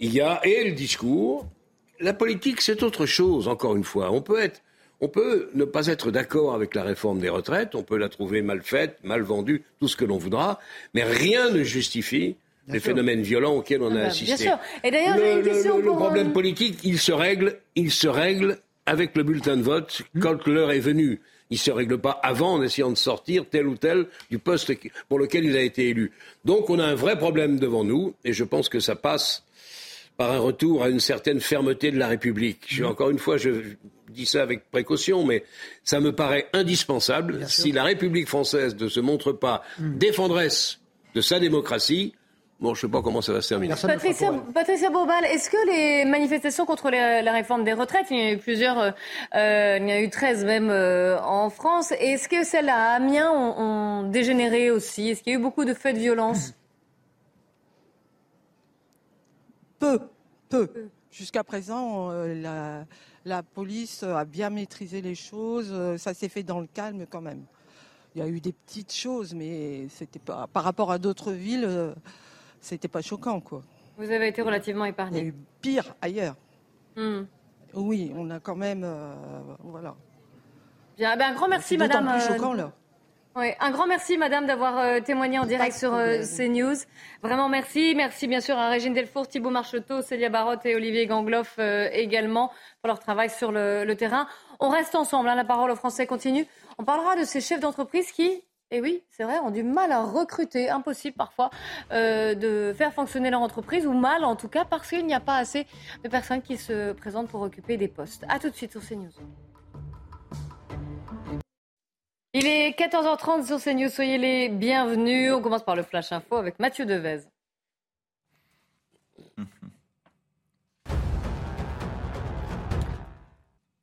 Speaker 18: il y a et le discours. La politique, c'est autre chose. Encore une fois, on peut ne pas être d'accord avec la réforme des retraites. On peut la trouver mal faite, mal vendue, tout ce que l'on voudra, mais rien ne justifie les phénomènes violents auxquels on
Speaker 4: Ah
Speaker 18: a
Speaker 4: bah,
Speaker 18: assisté.
Speaker 4: bien sûr. Et d'ailleurs, j'ai une question
Speaker 18: le- le
Speaker 4: pour,
Speaker 18: problème
Speaker 4: euh,
Speaker 18: politique, il se règle, il se règle avec le bulletin de vote quand l'heure est venue. Il se règle pas avant en essayant de sortir tel ou tel du poste pour lequel il a été élu. Donc on a un vrai problème devant nous et je pense que ça passe par un retour à une certaine fermeté de la République. Je, encore une fois, je dis ça avec précaution, mais ça me paraît indispensable. Si la République française ne se montre pas défendresse de sa démocratie, bon, je ne sais pas comment ça va se terminer.
Speaker 4: Patricia, Patricia Bourbal, est-ce que les manifestations contre la, la réforme des retraites, il y en a eu plusieurs, euh, euh, il y en a eu 13 même euh, en France, est-ce que celles à Amiens ont, ont dégénéré aussi? Est-ce qu'il y a eu beaucoup de faits de violence?
Speaker 12: Peu, peu. Jusqu'à présent, euh, la, la police a bien maîtrisé les choses. Ça s'est fait dans le calme quand même. Il y a eu des petites choses, mais c'était pas par rapport à d'autres villes, euh, c'était pas choquant quoi.
Speaker 4: Vous avez été relativement
Speaker 12: Il y a
Speaker 4: épargné.
Speaker 12: eu pire ailleurs.
Speaker 4: Hmm.
Speaker 12: Oui, on a quand même, euh, voilà.
Speaker 4: Bien, ben, un grand merci,
Speaker 12: C'est
Speaker 4: madame.
Speaker 12: plus
Speaker 4: euh,
Speaker 12: choquant là.
Speaker 4: Oui, un grand merci, madame, d'avoir euh, témoigné en direct sur euh. CNews. Vraiment merci. Merci, bien sûr, à Régine Delfour, Thibault Marcheteau, Célia Barotte et Olivier Gangloff euh, également pour leur travail sur le, le terrain. On reste ensemble. hein, la parole aux Français continue. On parlera de ces chefs d'entreprise qui, et oui, c'est vrai, ont du mal à recruter. Impossible parfois euh, de faire fonctionner leur entreprise, ou mal en tout cas, parce qu'il n'y a pas assez de personnes qui se présentent pour occuper des postes. À tout de suite sur CNews. Il est 14h30 sur CNews, soyez les bienvenus. On commence par le Flash Info avec Mathieu Devez.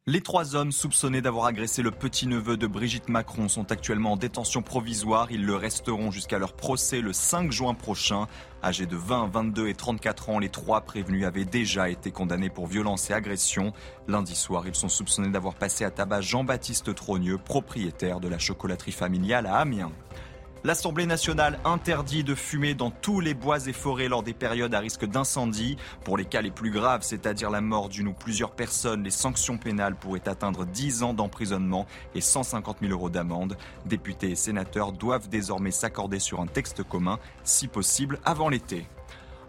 Speaker 19: Les trois hommes soupçonnés d'avoir agressé le petit-neveu de Brigitte Macron sont actuellement en détention provisoire. Ils le resteront jusqu'à leur procès le 5 juin prochain. Âgés de 20, 22 et 34 ans, les trois prévenus avaient déjà été condamnés pour violence et agression. Lundi soir, ils sont soupçonnés d'avoir passé à tabac Jean-Baptiste Trogneux, propriétaire de la chocolaterie familiale à Amiens. L'Assemblée nationale interdit de fumer dans tous les bois et forêts lors des périodes à risque d'incendie. Pour les cas les plus graves, c'est-à-dire la mort d'une ou plusieurs personnes, les sanctions pénales pourraient atteindre 10 ans d'emprisonnement et 150 000 euros d'amende. Députés et sénateurs doivent désormais s'accorder sur un texte commun, si possible avant l'été.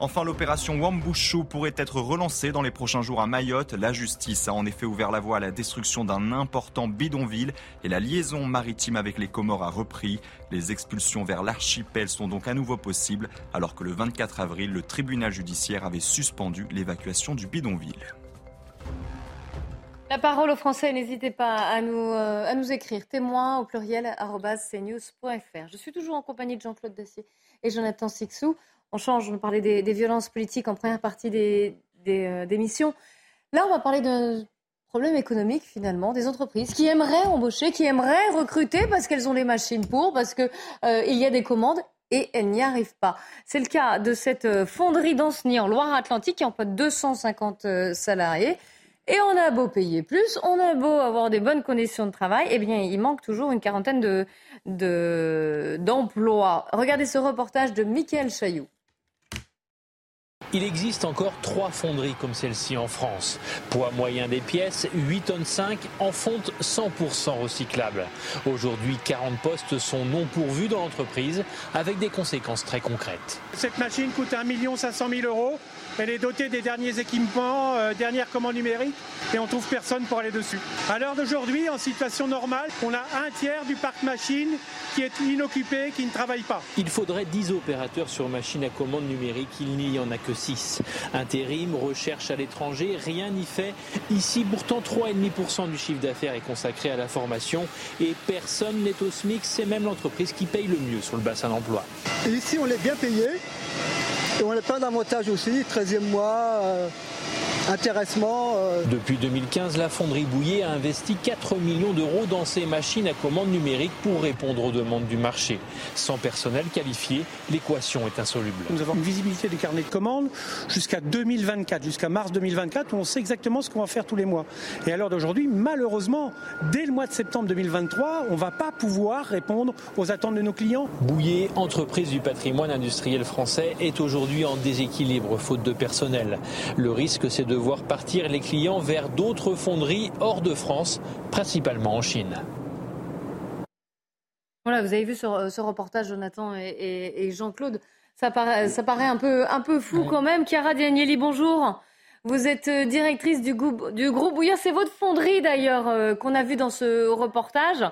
Speaker 19: Enfin, l'opération Wambushu pourrait être relancée dans les prochains jours à Mayotte. La justice a en effet ouvert la voie à la destruction d'un important bidonville et la liaison maritime avec les Comores a repris. Les expulsions vers l'archipel sont donc à nouveau possibles alors que le 24 avril, le tribunal judiciaire avait suspendu l'évacuation du bidonville.
Speaker 4: La parole aux Français, n'hésitez pas à nous, euh, écrire témoin au pluriel cnews.fr. Je suis toujours en compagnie de Jean-Claude Dacier et Jonathan Sixou. On change, on parlait des, violences politiques en première partie des, des, euh, des missions. Là, on va parler d'un problème économique finalement des entreprises qui aimeraient embaucher, qui aimeraient recruter parce qu'elles ont les machines pour, parce qu'il euh, y a des commandes et elles n'y arrivent pas. C'est le cas de cette euh, fonderie d'Anceny en Loire-Atlantique qui emploie 250 euh, salariés. Et on a beau payer plus, on a beau avoir des bonnes conditions de travail, eh bien, il manque toujours une quarantaine de, de, d'emplois. Regardez ce reportage de Michael Chailloux.
Speaker 20: Il existe encore trois fonderies comme celle-ci en France. Poids moyen des pièces, 8 tonnes 5 en fonte 100% recyclable. Aujourd'hui, 40 postes sont non pourvus dans l'entreprise avec des conséquences très concrètes.
Speaker 21: Cette machine coûte 1 500 000 euros. Elle est dotée des derniers équipements, euh, dernières commandes numériques et on trouve personne pour aller dessus. À l'heure d'aujourd'hui, en situation normale, on a un tiers du parc machine qui est inoccupé, qui ne travaille pas.
Speaker 20: Il faudrait 10 opérateurs sur machine à commande numérique, il n'y en a que 6. Intérim, recherche à l'étranger, rien n'y fait. Ici, pourtant, 3,5% du chiffre d'affaires est consacré à la formation et personne n'est au SMIC, c'est même l'entreprise qui paye le mieux sur le bassin d'emploi.
Speaker 22: Et ici, on est bien payé. Et on a plein d'avantages aussi, 13e mois, euh, intéressement. euh.
Speaker 20: Depuis 2015, la fonderie Bouillet a investi 4 millions d'euros dans ses machines à commande numérique pour répondre aux demandes du marché. Sans personnel qualifié, l'équation est insoluble.
Speaker 21: Nous avons une visibilité des carnets de commandes jusqu'à 2024, jusqu'à mars 2024, où on sait exactement ce qu'on va faire tous les mois. Et à l'heure d'aujourd'hui, malheureusement, dès le mois de septembre 2023, on ne va pas pouvoir répondre aux attentes de nos clients.
Speaker 20: Bouillet, entreprise du patrimoine industriel français, est aujourd'hui en déséquilibre faute de personnel. Le risque, c'est de voir partir les clients vers d'autres fonderies hors de France, principalement en Chine.
Speaker 4: Voilà, vous avez vu ce, ce reportage, Jonathan et, et- et Jean-Claude. Ça paraît, ça paraît un peu, un peu fou quand même. Chiara Diagnelli, bonjour. Vous êtes euh, directrice du groupe, du Bouillard. C'est votre fonderie d'ailleurs euh, qu'on a vu dans ce reportage.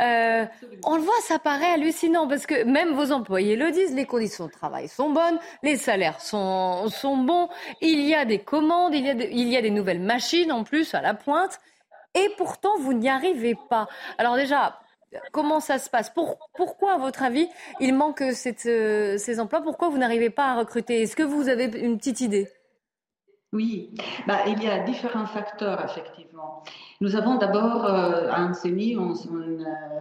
Speaker 4: Euh, on le voit, ça paraît hallucinant parce que même vos employés le disent, les conditions de travail sont bonnes, les salaires sont, bons, il y a des commandes, il y a, des- nouvelles machines en plus à la pointe. Et pourtant, vous n'y arrivez pas. Alors déjà, comment ça se passe? Pour- Pourquoi, à votre avis, il manque ces emplois? Pourquoi vous n'arrivez pas à recruter? Est-ce que vous avez une petite idée?
Speaker 23: Oui, bah, il y a différents facteurs, effectivement. Nous avons d'abord euh, à Ancenis un, euh,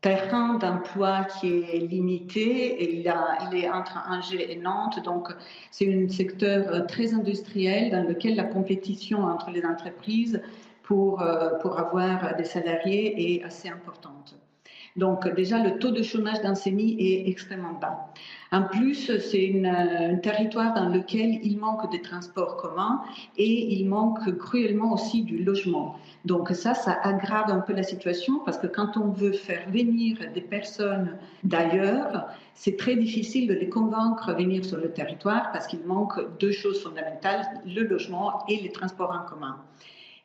Speaker 23: terrain d'emploi qui est limité. Et il, a- il est entre Angers et Nantes, donc c'est un secteur euh, très industriel dans lequel la compétition entre les entreprises pour, pour avoir des salariés est assez importante. Donc déjà, le taux de chômage d'Ancenis est extrêmement bas. En plus, c'est euh, un territoire dans lequel il manque de transports communs et il manque cruellement aussi du logement. Donc ça, ça aggrave un peu la situation parce que quand on veut faire venir des personnes d'ailleurs, c'est très difficile de les convaincre de venir sur le territoire parce qu'il manque deux choses fondamentales, le logement et les transports en commun.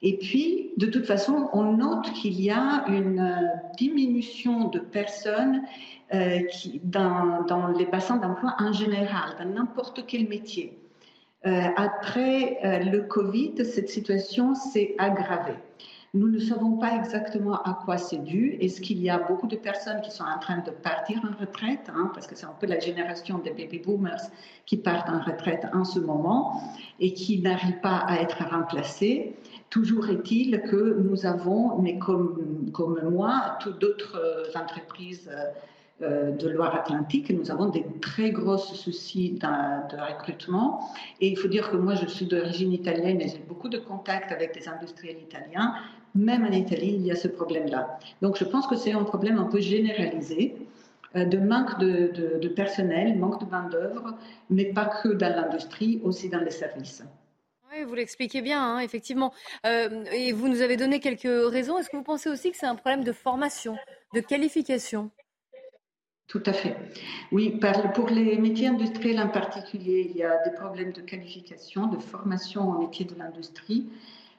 Speaker 23: Et puis, de toute façon, on note qu'il y a une euh, diminution de personnes euh, dans, les bassins d'emploi en général, dans n'importe quel métier. Euh, après le Covid, cette situation s'est aggravée. Nous ne savons pas exactement à quoi c'est dû. Est-ce qu'il y a beaucoup de personnes qui sont en train de partir en retraite, hein, parce que c'est un peu la génération des baby boomers qui partent en retraite en ce moment et qui n'arrivent pas à être remplacés? Toujours est-il que nous avons, mais comme, comme moi, toutes d'autres euh, entreprises euh, euh, de Loire-Atlantique, nous avons des très gros soucis de recrutement. Et il faut dire que moi, je suis d'origine italienne et j'ai beaucoup de contacts avec des industriels italiens. Même en Italie, il y a ce problème-là. Donc, je pense que c'est un problème un peu généralisé euh, de manque de, de- de personnel, manque de main-d'œuvre, mais pas que dans l'industrie, aussi dans les services.
Speaker 4: Oui, vous l'expliquez bien, hein, effectivement. Euh, et vous nous avez donné quelques raisons. Est-ce que vous pensez aussi que c'est un problème de formation, de qualification?
Speaker 23: Tout à fait. Oui, pour les métiers industriels en particulier, il y a des problèmes de qualification, de formation en métiers de l'industrie.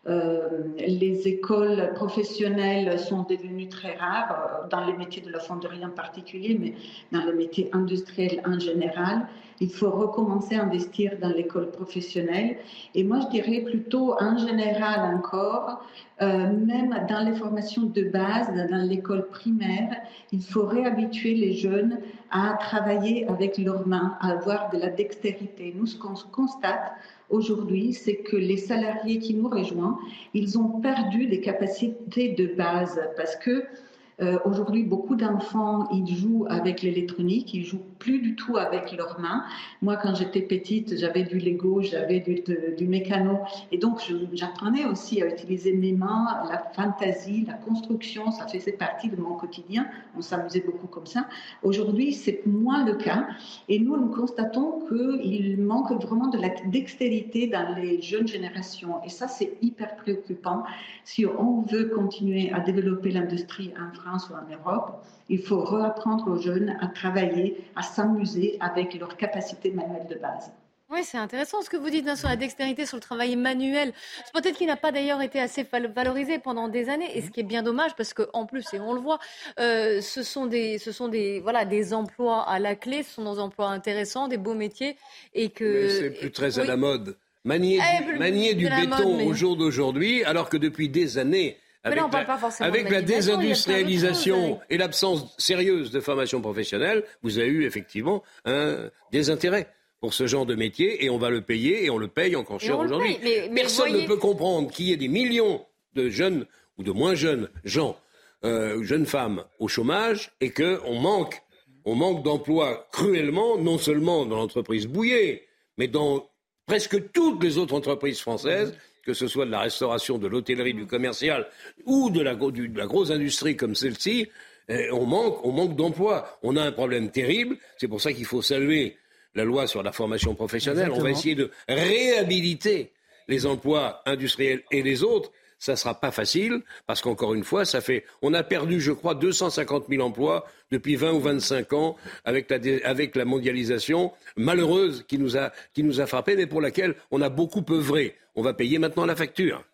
Speaker 23: Euh, les écoles professionnelles sont devenues très rares euh, dans les métiers de la fonderie en particulier, mais dans les métiers industriels en général. Il faut recommencer à investir dans l'école professionnelle. Et moi, je dirais plutôt en général encore, euh, même dans les formations de base, dans l'école primaire, il faut réhabituer les jeunes à travailler avec leurs mains, à avoir de la dextérité. Nous, ce qu'on constate, aujourd'hui, c'est que les salariés qui nous rejoignent, ils ont perdu des capacités de base parce que euh, aujourd'hui, beaucoup d'enfants, ils jouent avec l'électronique, ils jouent plus du tout avec leurs mains. Moi, quand j'étais petite, j'avais du Lego, j'avais du, du, mécano, et donc j'apprenais aussi à utiliser mes mains, la fantaisie, la construction, ça faisait partie de mon quotidien. On s'amusait beaucoup comme ça. Aujourd'hui, c'est moins le cas, et nous, nous constatons qu'il manque vraiment de la dextérité dans les jeunes générations, et ça, c'est hyper préoccupant si on veut continuer à développer l'industrie en France France ou en Europe, il faut réapprendre aux jeunes à travailler, à s'amuser avec leurs capacités manuelles de base.
Speaker 4: Oui, c'est intéressant ce que vous dites hein, sur la dextérité, sur le travail manuel. Peut-être qu'il n'a pas d'ailleurs été assez valorisé pendant des années, et ce qui est bien dommage parce qu'en plus, et on le voit, euh, ce sont des, ce sont des, voilà, des emplois à la clé, ce sont des emplois intéressants, des beaux métiers, et que.
Speaker 18: c'est plus très à la mode. Manier eh, du, manier du béton au jour d'aujourd'hui, alors que depuis des années, avec, la, désindustrialisation et l'absence sérieuse de formation professionnelle, vous avez eu effectivement un désintérêt pour ce genre de métier et on va le payer et on le paye encore cher aujourd'hui. Personne ne peut comprendre qu'il y ait des millions de jeunes ou de moins jeunes gens, euh, jeunes femmes au chômage et qu'on manque, on manque d'emplois cruellement, non seulement dans l'entreprise Bouillet, mais dans presque toutes les autres entreprises françaises que ce soit de la restauration, de l'hôtellerie, du commercial ou de la, grosse industrie comme celle-ci, eh, on manque, on manque d'emplois. On a un problème terrible. C'est pour ça qu'il faut saluer la loi sur la formation professionnelle. On va essayer de réhabiliter les emplois industriels et les autres ça ne sera pas facile parce qu'encore une fois, ça fait, on a perdu, je crois, 250 000 emplois depuis 20 ou 25 ans avec la, avec la mondialisation malheureuse qui nous, a, qui nous a frappés, mais pour laquelle on a beaucoup œuvré. On va payer maintenant la facture.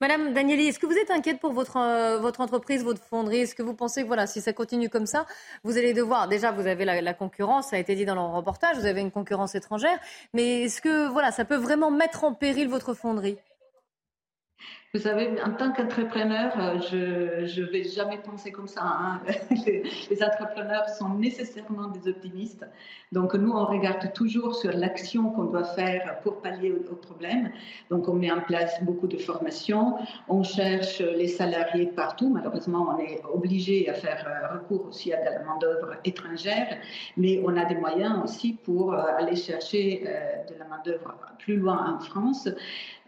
Speaker 4: Madame Danieli, est-ce que vous êtes inquiète pour votre, euh, votre entreprise, votre fonderie? Est-ce que vous pensez que voilà, si ça continue comme ça, vous allez devoir. Déjà, vous avez la, la, concurrence, ça a été dit dans le reportage, vous avez une concurrence étrangère. Mais est-ce que voilà, ça peut vraiment mettre en péril votre fonderie?
Speaker 23: Vous savez, en tant qu'entrepreneur, euh, je ne vais jamais penser comme ça. Hein. Les, entrepreneurs sont nécessairement des optimistes. Donc nous, on regarde toujours sur l'action qu'on doit faire pour pallier au, problème. Donc on met en place beaucoup de formations, on cherche les salariés partout. Malheureusement, on est obligé à faire euh, recours aussi à de la main-d'œuvre étrangère, mais on a des moyens aussi pour euh, aller chercher de la main-d'œuvre plus loin en France.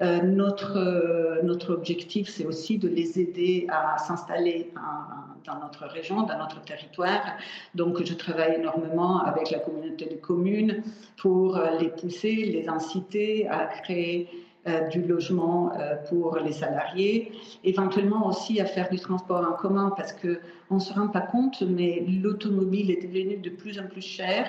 Speaker 23: notre, notre objectif, c'est aussi de les aider à s'installer dans notre région, dans notre territoire. Donc, je travaille énormément avec la communauté de communes pour les pousser, les inciter à créer euh, du logement euh, pour les salariés, éventuellement aussi à faire du transport en commun parce qu'on ne se rend pas compte, mais l'automobile est devenue de plus en plus chère.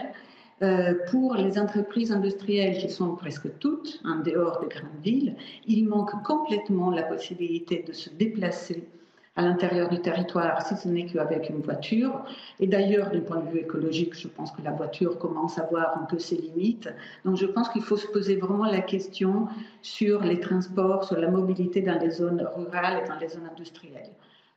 Speaker 23: Euh, pour les entreprises industrielles qui sont presque toutes en dehors des grandes villes, il manque complètement la possibilité de se déplacer à l'intérieur du territoire, si ce n'est qu'avec une voiture. Et d'ailleurs, d'un point de vue écologique, je pense que la voiture commence à voir un peu ses limites. Donc je pense qu'il faut se poser vraiment la question sur les transports, sur la mobilité dans les zones rurales et dans les zones industrielles.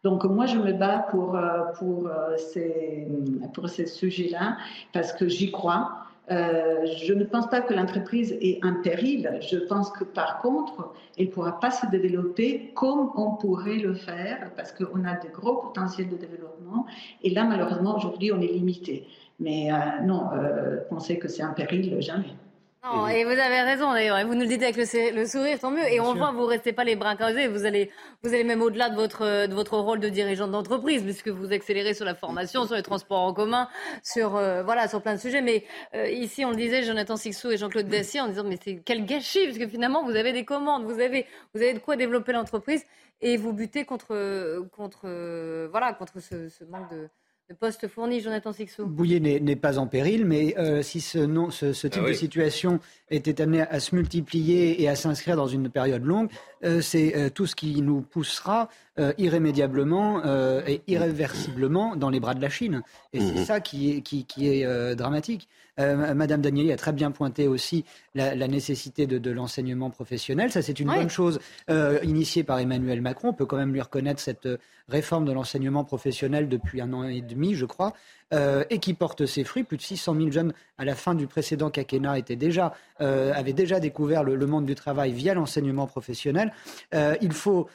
Speaker 23: Donc moi, je me bats pour, euh, pour, euh, ces, pour ces sujets-là parce que j'y crois. Euh, je ne pense pas que l'entreprise est un péril. Je pense que par contre, elle ne pourra pas se développer comme on pourrait le faire parce qu'on a de gros potentiels de développement. Et là, malheureusement, aujourd'hui, on est limité. Mais non, penser que c'est un péril, jamais
Speaker 4: et vous avez raison d'ailleurs, vous nous le dites avec le, sourire, tant mieux. Et on voit, vous ne restez pas les bras croisés, vous allez, vous allez même au-delà de votre, de votre rôle de dirigeant d'entreprise, puisque vous accélérez sur la formation, sur les transports en commun, sur, euh, voilà, sur plein de sujets. Mais euh, ici, on le disait, Jonathan Sixou et Jean-Claude Dacier, en disant, mais c'est quel gâchis, parce que finalement, vous avez des commandes, vous avez, vous avez de quoi développer l'entreprise et vous butez contre, contre, voilà, contre ce, ce manque de de postes fournis, Jonathan Sixou.
Speaker 14: Bouillet n'est pas en péril, mais euh, si ce, non, ce, ce type
Speaker 18: Ah oui.
Speaker 14: de situation était amené à se multiplier et à s'inscrire dans une période longue, euh, c'est euh, tout ce qui nous poussera euh, irrémédiablement euh, et irréversiblement dans les bras de la Chine. Et c'est
Speaker 18: Mhm.
Speaker 14: ça qui est, qui, qui est euh, dramatique. Euh, Madame Danieli a très bien pointé aussi la, la nécessité de, de l'enseignement professionnel. Ça, c'est une
Speaker 4: Oui.
Speaker 14: bonne chose euh, initiée par Emmanuel Macron. On peut quand même lui reconnaître cette euh, réforme de l'enseignement professionnel depuis un an et demi, je crois, euh, et qui porte ses fruits. Plus de 600 000 jeunes à la fin du précédent quinquennat étaient déjà, euh, avaient déjà découvert le, le monde du travail via l'enseignement professionnel. Euh, il faut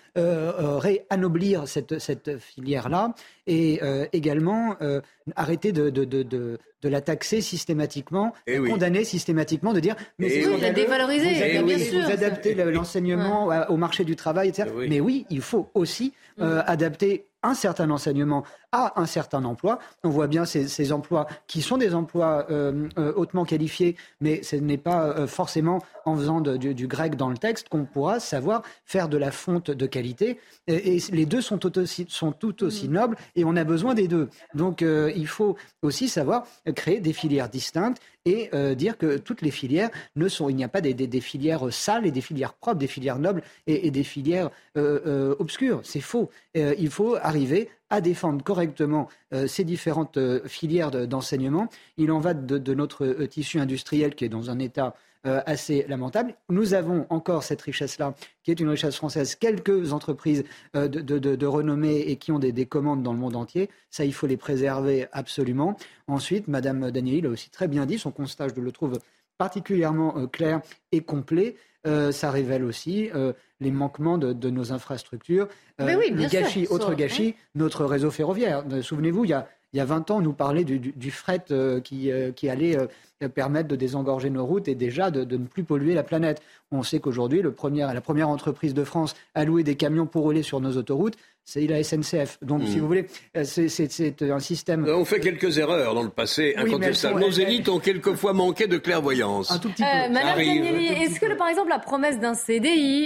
Speaker 14: réanoblir cette, cette filière-là et euh, également euh, arrêter de, de, de, de, de la taxer systématiquement,
Speaker 18: Eh oui.
Speaker 14: condamner systématiquement, de dire mais
Speaker 18: Eh
Speaker 14: c'est
Speaker 18: oui.
Speaker 4: La dévaloriser,
Speaker 14: vous adaptez,
Speaker 4: bien sûr.
Speaker 14: vous adaptez le- l'enseignement au marché du travail, etc.
Speaker 18: Eh oui.
Speaker 14: Mais oui, il faut aussi euh, adapter un certain enseignement à un certain emploi. On voit bien ces, ces emplois qui sont des emplois euh, euh, hautement qualifiés, mais ce n'est pas euh, forcément en faisant de- du, du grec dans le texte qu'on pourra savoir faire de la fonte de qualité. Et, et les deux sont tout aussi, sont tout aussi nobles et on a besoin des deux. Donc euh, il faut aussi savoir créer des filières distinctes et euh, dire que toutes les filières ne sont, il n'y a pas des, filières sales et des filières propres, des filières nobles et, des filières euh, euh, obscures. C'est faux. Il faut arriver à défendre correctement ces différentes filières de- d'enseignement. Il en va de, notre tissu industriel qui est dans un état euh, assez lamentable. Nous avons encore cette richesse-là, qui est une richesse française, quelques entreprises euh, de, de- de- de renommée et qui ont des, des commandes dans le monde entier. Ça, il faut les préserver absolument. Ensuite, Madame Danieli l'a aussi très bien dit, son constat, je le trouve particulièrement euh, clair et complet. Euh, ça révèle aussi euh, les manquements de, de nos infrastructures. Euh,
Speaker 4: Mais oui,
Speaker 14: le
Speaker 4: bien sûr,
Speaker 14: gâchis, autre gâchis, notre réseau ferroviaire. Souvenez-vous, il y a, il y a 20 ans, on nous parlait du, du- du fret euh, qui, euh, qui allait euh, permettre de désengorger nos routes et déjà de, de ne plus polluer la planète. On sait qu'aujourd'hui, la première entreprise de France à louer des camions pour rouler sur nos autoroutes, c'est la SNCF. Donc, si vous voulez, c'est- un système...
Speaker 18: On fait quelques erreurs dans le passé,
Speaker 14: Oui,
Speaker 18: Nos élites ont quelquefois manqué de clairvoyance.
Speaker 14: Un tout petit
Speaker 4: Euh, Madame est-ce que, par exemple, la promesse d'un CDI,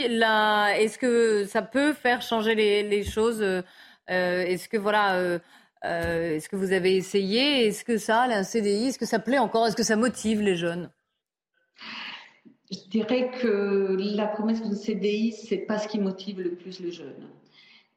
Speaker 4: est-ce que ça peut faire changer les, les choses euh, Est-ce que, voilà, euh, euh, est-ce que vous avez essayé? Est-ce que ça, un CDI, est-ce que ça plaît encore? Est-ce que ça motive les jeunes?
Speaker 23: Je dirais que la promesse d'un CDI, c'est pas ce qui motive le plus les jeunes.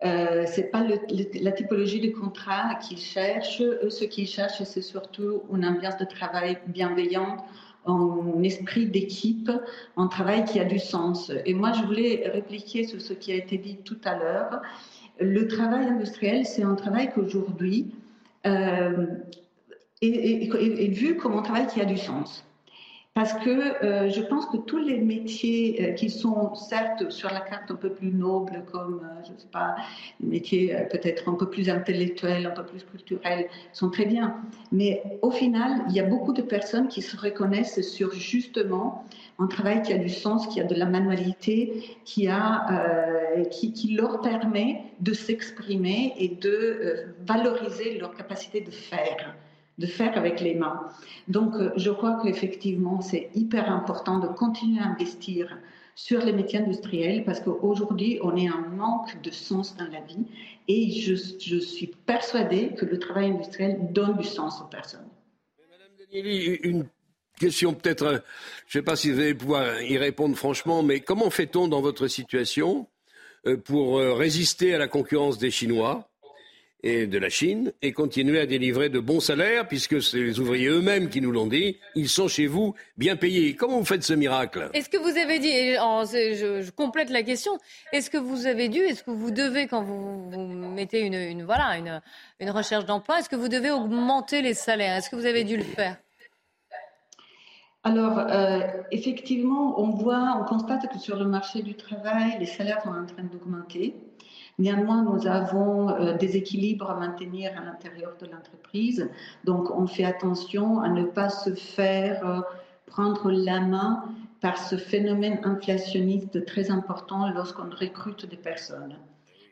Speaker 23: Euh, c'est pas le- le- la typologie de contrat qu'ils cherchent. Ce qu'ils cherchent, c'est surtout une ambiance de travail bienveillante, un esprit d'équipe, un travail qui a du sens. Et moi, je voulais répliquer sur ce qui a été dit tout à l'heure. Le travail industriel, c'est un travail qu'aujourd'hui euh, est, est vu comme un travail qui a du sens. Parce que euh, je pense que tous les métiers euh, qui sont certes sur la carte un peu plus nobles, comme, euh, je ne sais pas, métiers euh, peut-être un peu plus intellectuels, un peu plus culturels, sont très bien. Mais au final, il y a beaucoup de personnes qui se reconnaissent sur justement un travail qui a du sens, qui a de la manualité, qui, leur permet de s'exprimer et de valoriser leur capacité de faire de faire avec les mains. Donc, euh, je crois qu'effectivement, c'est hyper important de continuer à investir sur les métiers industriels parce qu'aujourd'hui, on est en manque de sens dans la vie et je, suis persuadée que le travail industriel donne du sens aux personnes.
Speaker 18: Danieli, une question peut-être, euh, je ne sais pas si vous allez pouvoir y répondre franchement, mais comment fait-on dans votre situation euh, pour résister à la concurrence des Chinois? Et de la Chine et continuer à délivrer de bons salaires, puisque c'est les ouvriers eux-mêmes qui nous l'ont dit, ils sont chez vous bien payés. Comment vous faites ce miracle?
Speaker 4: Est-ce que vous avez dit, je, je complète la question, est-ce que vous avez dû, est-ce que vous devez, quand vous, vous mettez une, une- voilà, une, une recherche d'emploi, est-ce que vous devez augmenter les salaires? Est-ce que vous avez dû le faire?
Speaker 23: Alors, euh, effectivement, on voit, on constate que sur le marché du travail, les salaires sont en train d'augmenter. Néanmoins, nous avons euh, des équilibres à maintenir à l'intérieur de l'entreprise. Donc, on fait attention à ne pas se faire euh, prendre la main par ce phénomène inflationniste très important lorsqu'on recrute des personnes.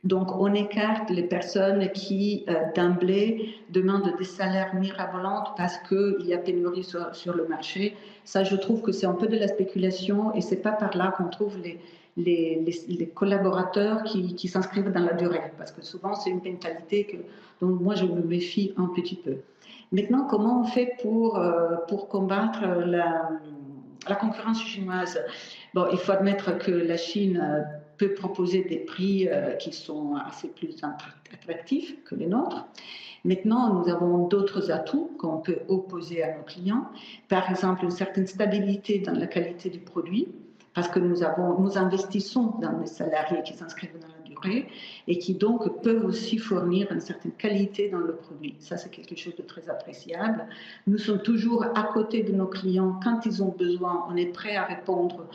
Speaker 23: Donc, on écarte les personnes qui, euh, d'emblée, demandent des salaires mirabolants parce qu'il y a pénurie sur, sur le marché. Ça, je trouve que c'est un peu de la spéculation et c'est pas par là qu'on trouve les, les, collaborateurs qui, qui s'inscrivent dans la durée, parce que souvent c'est une mentalité que, dont moi je me méfie un petit peu. Maintenant, comment on fait pour, euh, pour combattre la, la concurrence chinoise? Bon, il faut admettre que la Chine euh, peut proposer des prix euh, qui sont assez plus attractifs que les nôtres. Maintenant, nous avons d'autres atouts qu'on peut opposer à nos clients. Par exemple, une certaine stabilité dans la qualité du produit, parce que nous, avons, nous investissons dans des salariés qui s'inscrivent dans la durée et qui donc peuvent aussi fournir une certaine qualité dans le produit. Ça, c'est quelque chose de très appréciable. Nous sommes toujours à côté de nos clients quand ils ont besoin. On est prêt à répondre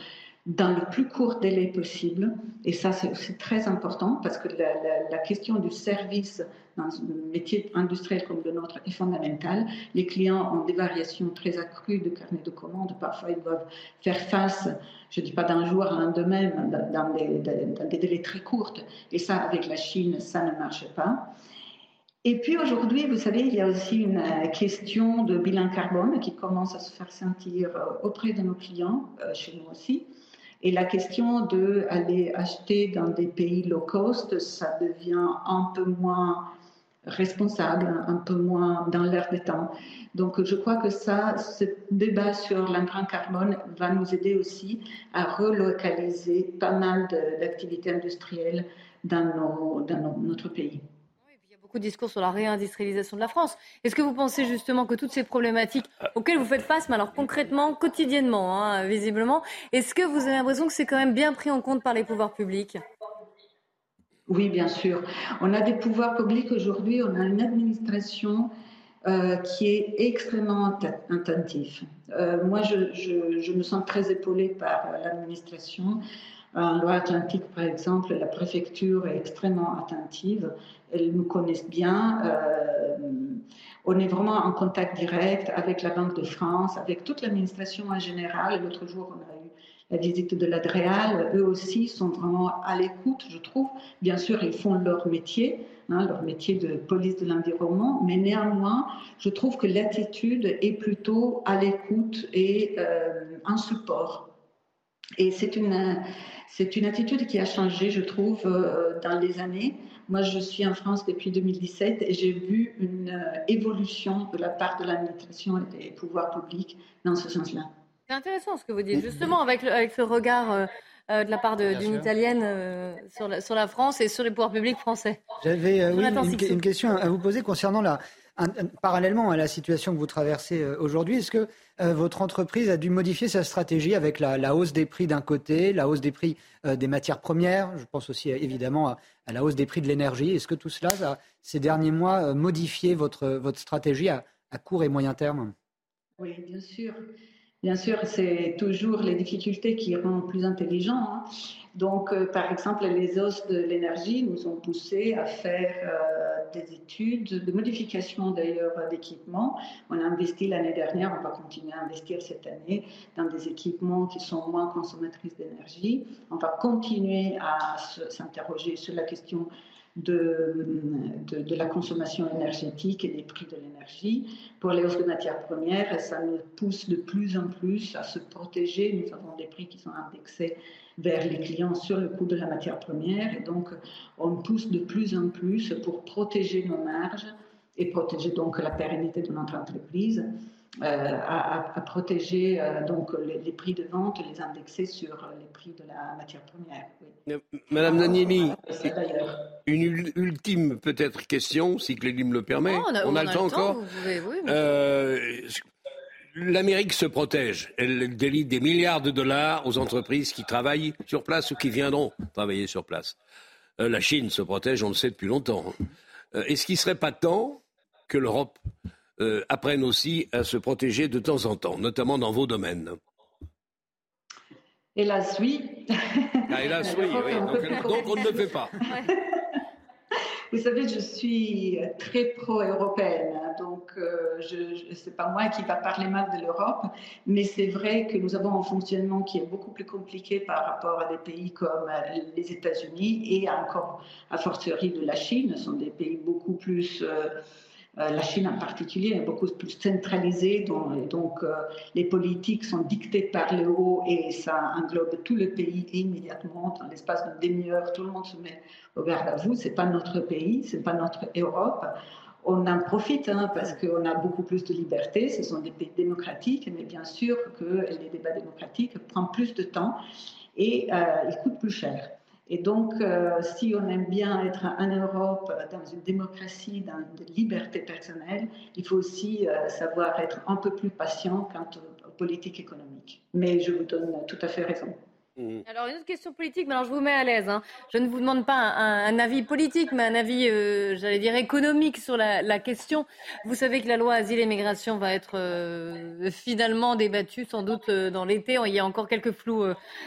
Speaker 23: dans le plus court délai possible. Et ça, c'est très important parce que la, question du service dans un métier industriel comme le nôtre est fondamentale. Les clients ont des variations très accrues de carnet de commandes. Parfois, ils doivent faire face, je ne dis pas d'un jour à un demain, dans des, dans des délais très courts. Et ça, avec la Chine, ça ne marche pas. Et puis aujourd'hui, vous savez, il y a aussi une euh, question de bilan carbone qui commence à se faire sentir euh, auprès de nos clients, euh, chez nous aussi. Et la question d'aller acheter dans des pays low cost, ça devient un peu moins responsable, un peu moins dans l'air des temps. Donc je crois que ça, ce débat sur l'empreinte carbone va nous aider aussi à relocaliser pas mal d'activités industrielles dans, dans notre pays
Speaker 4: beaucoup de discours sur la réindustrialisation de la France. Est-ce que vous pensez justement que toutes ces problématiques auxquelles vous faites face, mais alors concrètement, quotidiennement, hein, visiblement, est-ce que vous avez l'impression que c'est quand même bien pris en compte par les pouvoirs publics?
Speaker 23: Oui, bien sûr. On a des pouvoirs publics aujourd'hui, on a une administration euh, qui est extrêmement attentive. Euh, moi, je, je, me sens très épaulée par l'administration. En Loire-Atlantique, par exemple, la préfecture est extrêmement attentive elles nous connaissent bien. Euh, on est vraiment en contact direct avec la Banque de France, avec toute l'administration en général. L'autre jour, on a eu la visite de l'Adréal. Eux aussi sont vraiment à l'écoute, je trouve. Bien sûr, ils font leur métier, hein, leur métier de police de l'environnement, mais néanmoins, je trouve que l'attitude est plutôt à l'écoute et euh, un support. Et c'est une, c'est une attitude qui a changé, je trouve, euh, dans les années. Moi, je suis en France depuis 2017 et j'ai vu une euh, évolution de la part de l'administration et des pouvoirs publics dans ce sens-là.
Speaker 4: C'est intéressant ce que vous dites, justement, avec, avec ce regard euh, de la part d'une Italienne sur, la, sur, la, France et sur les pouvoirs publics français.
Speaker 14: J'avais une, question à vous poser concernant la, parallèlement à la situation que vous traversez aujourd'hui. Est-ce que votre entreprise a dû modifier sa stratégie avec la, hausse des prix d'un côté, la hausse des prix des matières premières Je pense aussi évidemment à, la hausse des prix de l'énergie. Est-ce que tout cela, a, ces derniers mois, euh, modifié votre, votre stratégie à, court et moyen terme?
Speaker 23: Oui, bien sûr. Bien sûr, c'est toujours les difficultés qui rendent plus intelligents. Hein. Donc, euh, par exemple, les hausses de l'énergie nous ont poussé à faire euh, des études de modification d'ailleurs d'équipements. On a investi l'année dernière, on va continuer à investir cette année dans des équipements qui sont moins consommatrices d'énergie. On va continuer à s'interroger sur la question de, de, la consommation énergétique et des prix de l'énergie. Pour les hausses de matières premières, ça nous pousse de plus en plus à se protéger. Nous avons des prix qui sont indexés vers les clients sur le coût de la matière première et donc on pousse de plus en plus pour protéger nos marges et protéger donc la pérennité de notre entreprise. Euh, à, protéger euh, donc les, prix de vente, les indexer sur les prix de la matière première.
Speaker 18: Madame Danieli, une ultime peut-être question, si Clélie me le permet.
Speaker 4: On a, le temps encore.
Speaker 18: Euh, L'Amérique se protège. Elle délite des milliards de dollars aux entreprises qui travaillent sur place ou qui viendront travailler sur place. la Chine se protège, on le sait depuis longtemps. Est-ce qu'il ne serait pas temps que l'Europe euh, apprennent aussi à se protéger de temps en temps, notamment dans vos domaines.
Speaker 23: Hélas, oui.
Speaker 18: Ah, hélas, oui, Donc, on ne le fait pas.
Speaker 23: Vous savez, je suis très pro-européenne, hein, donc euh, ce n'est pas moi qui va parler mal de l'Europe, mais c'est vrai que nous avons un fonctionnement qui est beaucoup plus compliqué par rapport à des pays comme euh, les États-Unis et encore à fortiori de la Chine. Ce sont des pays beaucoup plus Euh, la Chine en particulier est beaucoup plus centralisée, donc, donc euh, les politiques sont dictées par le haut et ça englobe tout le pays immédiatement. Dans l'espace d'une demi-heure, tout le monde se met au garde à vous. C'est pas notre pays, c'est pas notre Europe. On en profite hein, parce qu'on a beaucoup plus de liberté. Ce sont des pays démocratiques, mais bien sûr que les débats démocratiques prennent plus de temps et euh, ils coûtent plus cher. Et donc, euh, si on aime bien être en Europe, dans une démocratie, dans une liberté personnelle, il faut aussi euh, savoir être un peu plus patient quant aux, politiques économiques. Mais je vous donne tout à fait raison.
Speaker 4: Mmh. Alors, une autre question politique, mais alors je vous mets à l'aise. Hein. Je ne vous demande pas un, avis politique, mais un avis, euh, j'allais dire, économique sur la, question. Vous savez que la loi Asile et Migration va être finalement débattue, sans doute, dans l'été. Il y a encore quelques flous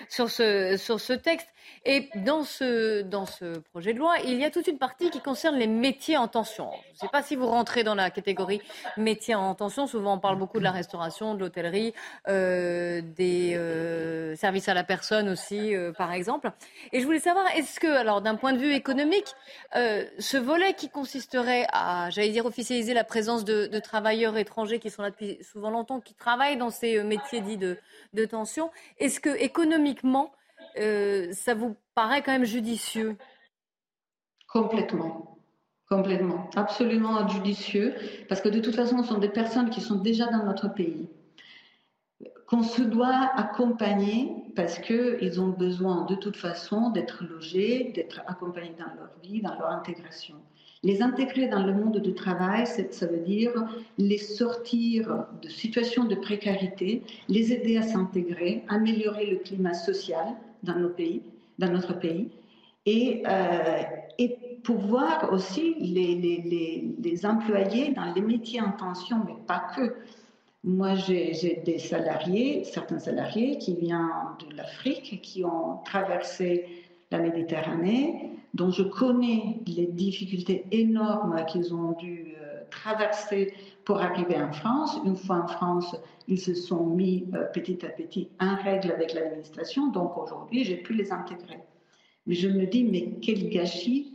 Speaker 4: sur, ce, sur ce texte. Et dans ce, dans ce projet de loi, il y a toute une partie qui concerne les métiers en tension. Je ne sais pas si vous rentrez dans la catégorie métiers en tension. Souvent, on parle beaucoup de la restauration, de l'hôtellerie, euh, des euh, services à la personne aussi, euh, par exemple. Et je voulais savoir, est-ce que, alors, d'un point de vue économique, ce volet qui consisterait à, j'allais dire, officialiser la présence de, de, travailleurs étrangers qui sont là depuis souvent longtemps, qui travaillent dans ces métiers dits de, de tension, est-ce que économiquement, euh, ça vous paraît quand même judicieux?
Speaker 23: Complètement. Complètement. Absolument judicieux. Parce que de toute façon, ce sont des personnes qui sont déjà dans notre pays qu'on se doit accompagner parce qu'ils ont besoin de toute façon d'être logés, d'être accompagnés dans leur vie, dans leur intégration. Les intégrer dans le monde du travail, ça veut dire les sortir de situations de précarité, les aider à s'intégrer, améliorer le climat social, dans, nos pays, dans notre pays et, euh, et pouvoir aussi les, les, les, employer dans les métiers en tension, mais pas que. Moi, j'ai des salariés, certains salariés qui viennent de l'Afrique, qui ont traversé la Méditerranée, dont je connais les difficultés énormes qu'ils ont dû traverser pour arriver en France. Une fois en France, ils se sont mis euh, petit à petit en règle avec l'administration. Donc aujourd'hui, j'ai pu les intégrer. Mais je me dis, mais quel gâchis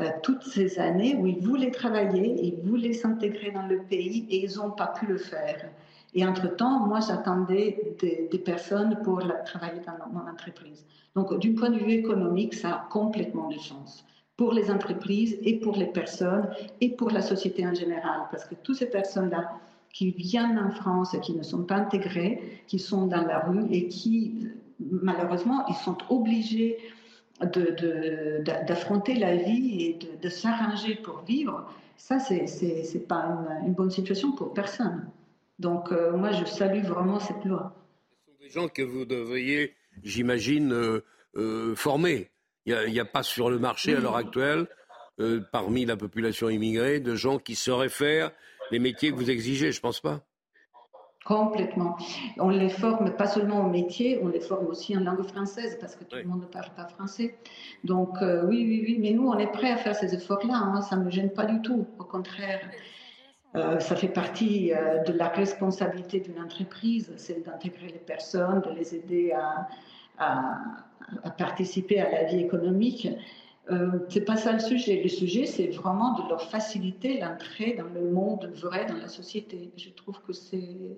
Speaker 23: euh, toutes ces années où ils voulaient travailler, ils voulaient s'intégrer dans le pays et ils n'ont pas pu le faire. Et entre-temps, moi, j'attendais des, personnes pour travailler dans mon entreprise. Donc, du point de vue économique, ça a complètement du sens pour les entreprises et pour les personnes et pour la société en général. Parce que toutes ces personnes-là qui viennent en France et qui ne sont pas intégrées, qui sont dans la rue et qui, malheureusement, ils sont obligés d'affronter la vie et de, s'arranger pour vivre, ça, ce n'est pas une, bonne situation pour personne. Donc, euh, moi, je salue vraiment cette loi.
Speaker 18: Ce sont des gens que vous devriez, j'imagine, euh, euh, former. Il n'y a, pas sur le marché à l'heure actuelle, euh, parmi la population immigrée, de gens qui sauraient faire les métiers que vous exigez, je ne pense pas.
Speaker 23: Complètement. On les forme pas seulement au métier, on les forme aussi en langue française parce que tout le monde ne parle pas français. Donc euh, oui, oui, oui, mais nous, on est prêts à faire ces efforts-là. Hein. Ça ne me gêne pas du tout. Au contraire, euh, ça fait partie de la responsabilité d'une entreprise, c'est d'intégrer les personnes, de les aider à, à, participer à la vie économique. Euh, c'est pas ça le sujet. Le sujet, c'est vraiment de leur faciliter l'entrée dans le monde vrai, dans la société. Je trouve que c'est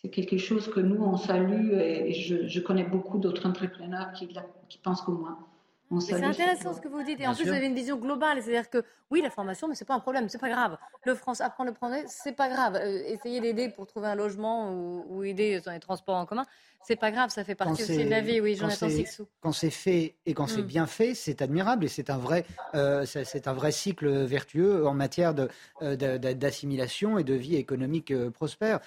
Speaker 23: c'est quelque chose que nous on salue et je, connais beaucoup d'autres entrepreneurs qui, qui pensent comme moi.
Speaker 4: C'est intéressant ce que vous dites. Et en plus, vous avez une vision globale. C'est-à-dire que oui, la formation, mais c'est pas un problème, c'est pas grave. Le France apprendre le français, c'est pas grave. Euh, essayer d'aider pour trouver un logement ou, aider dans les transports en commun, c'est pas grave. Ça fait partie aussi de la vie. Oui, Jonathan Sixou.
Speaker 14: Quand c'est fait et quand c'est mm. bien fait, c'est admirable et c'est un vrai, euh, c'est un vrai cycle vertueux en matière euh, d'assimilation et de vie économique prospère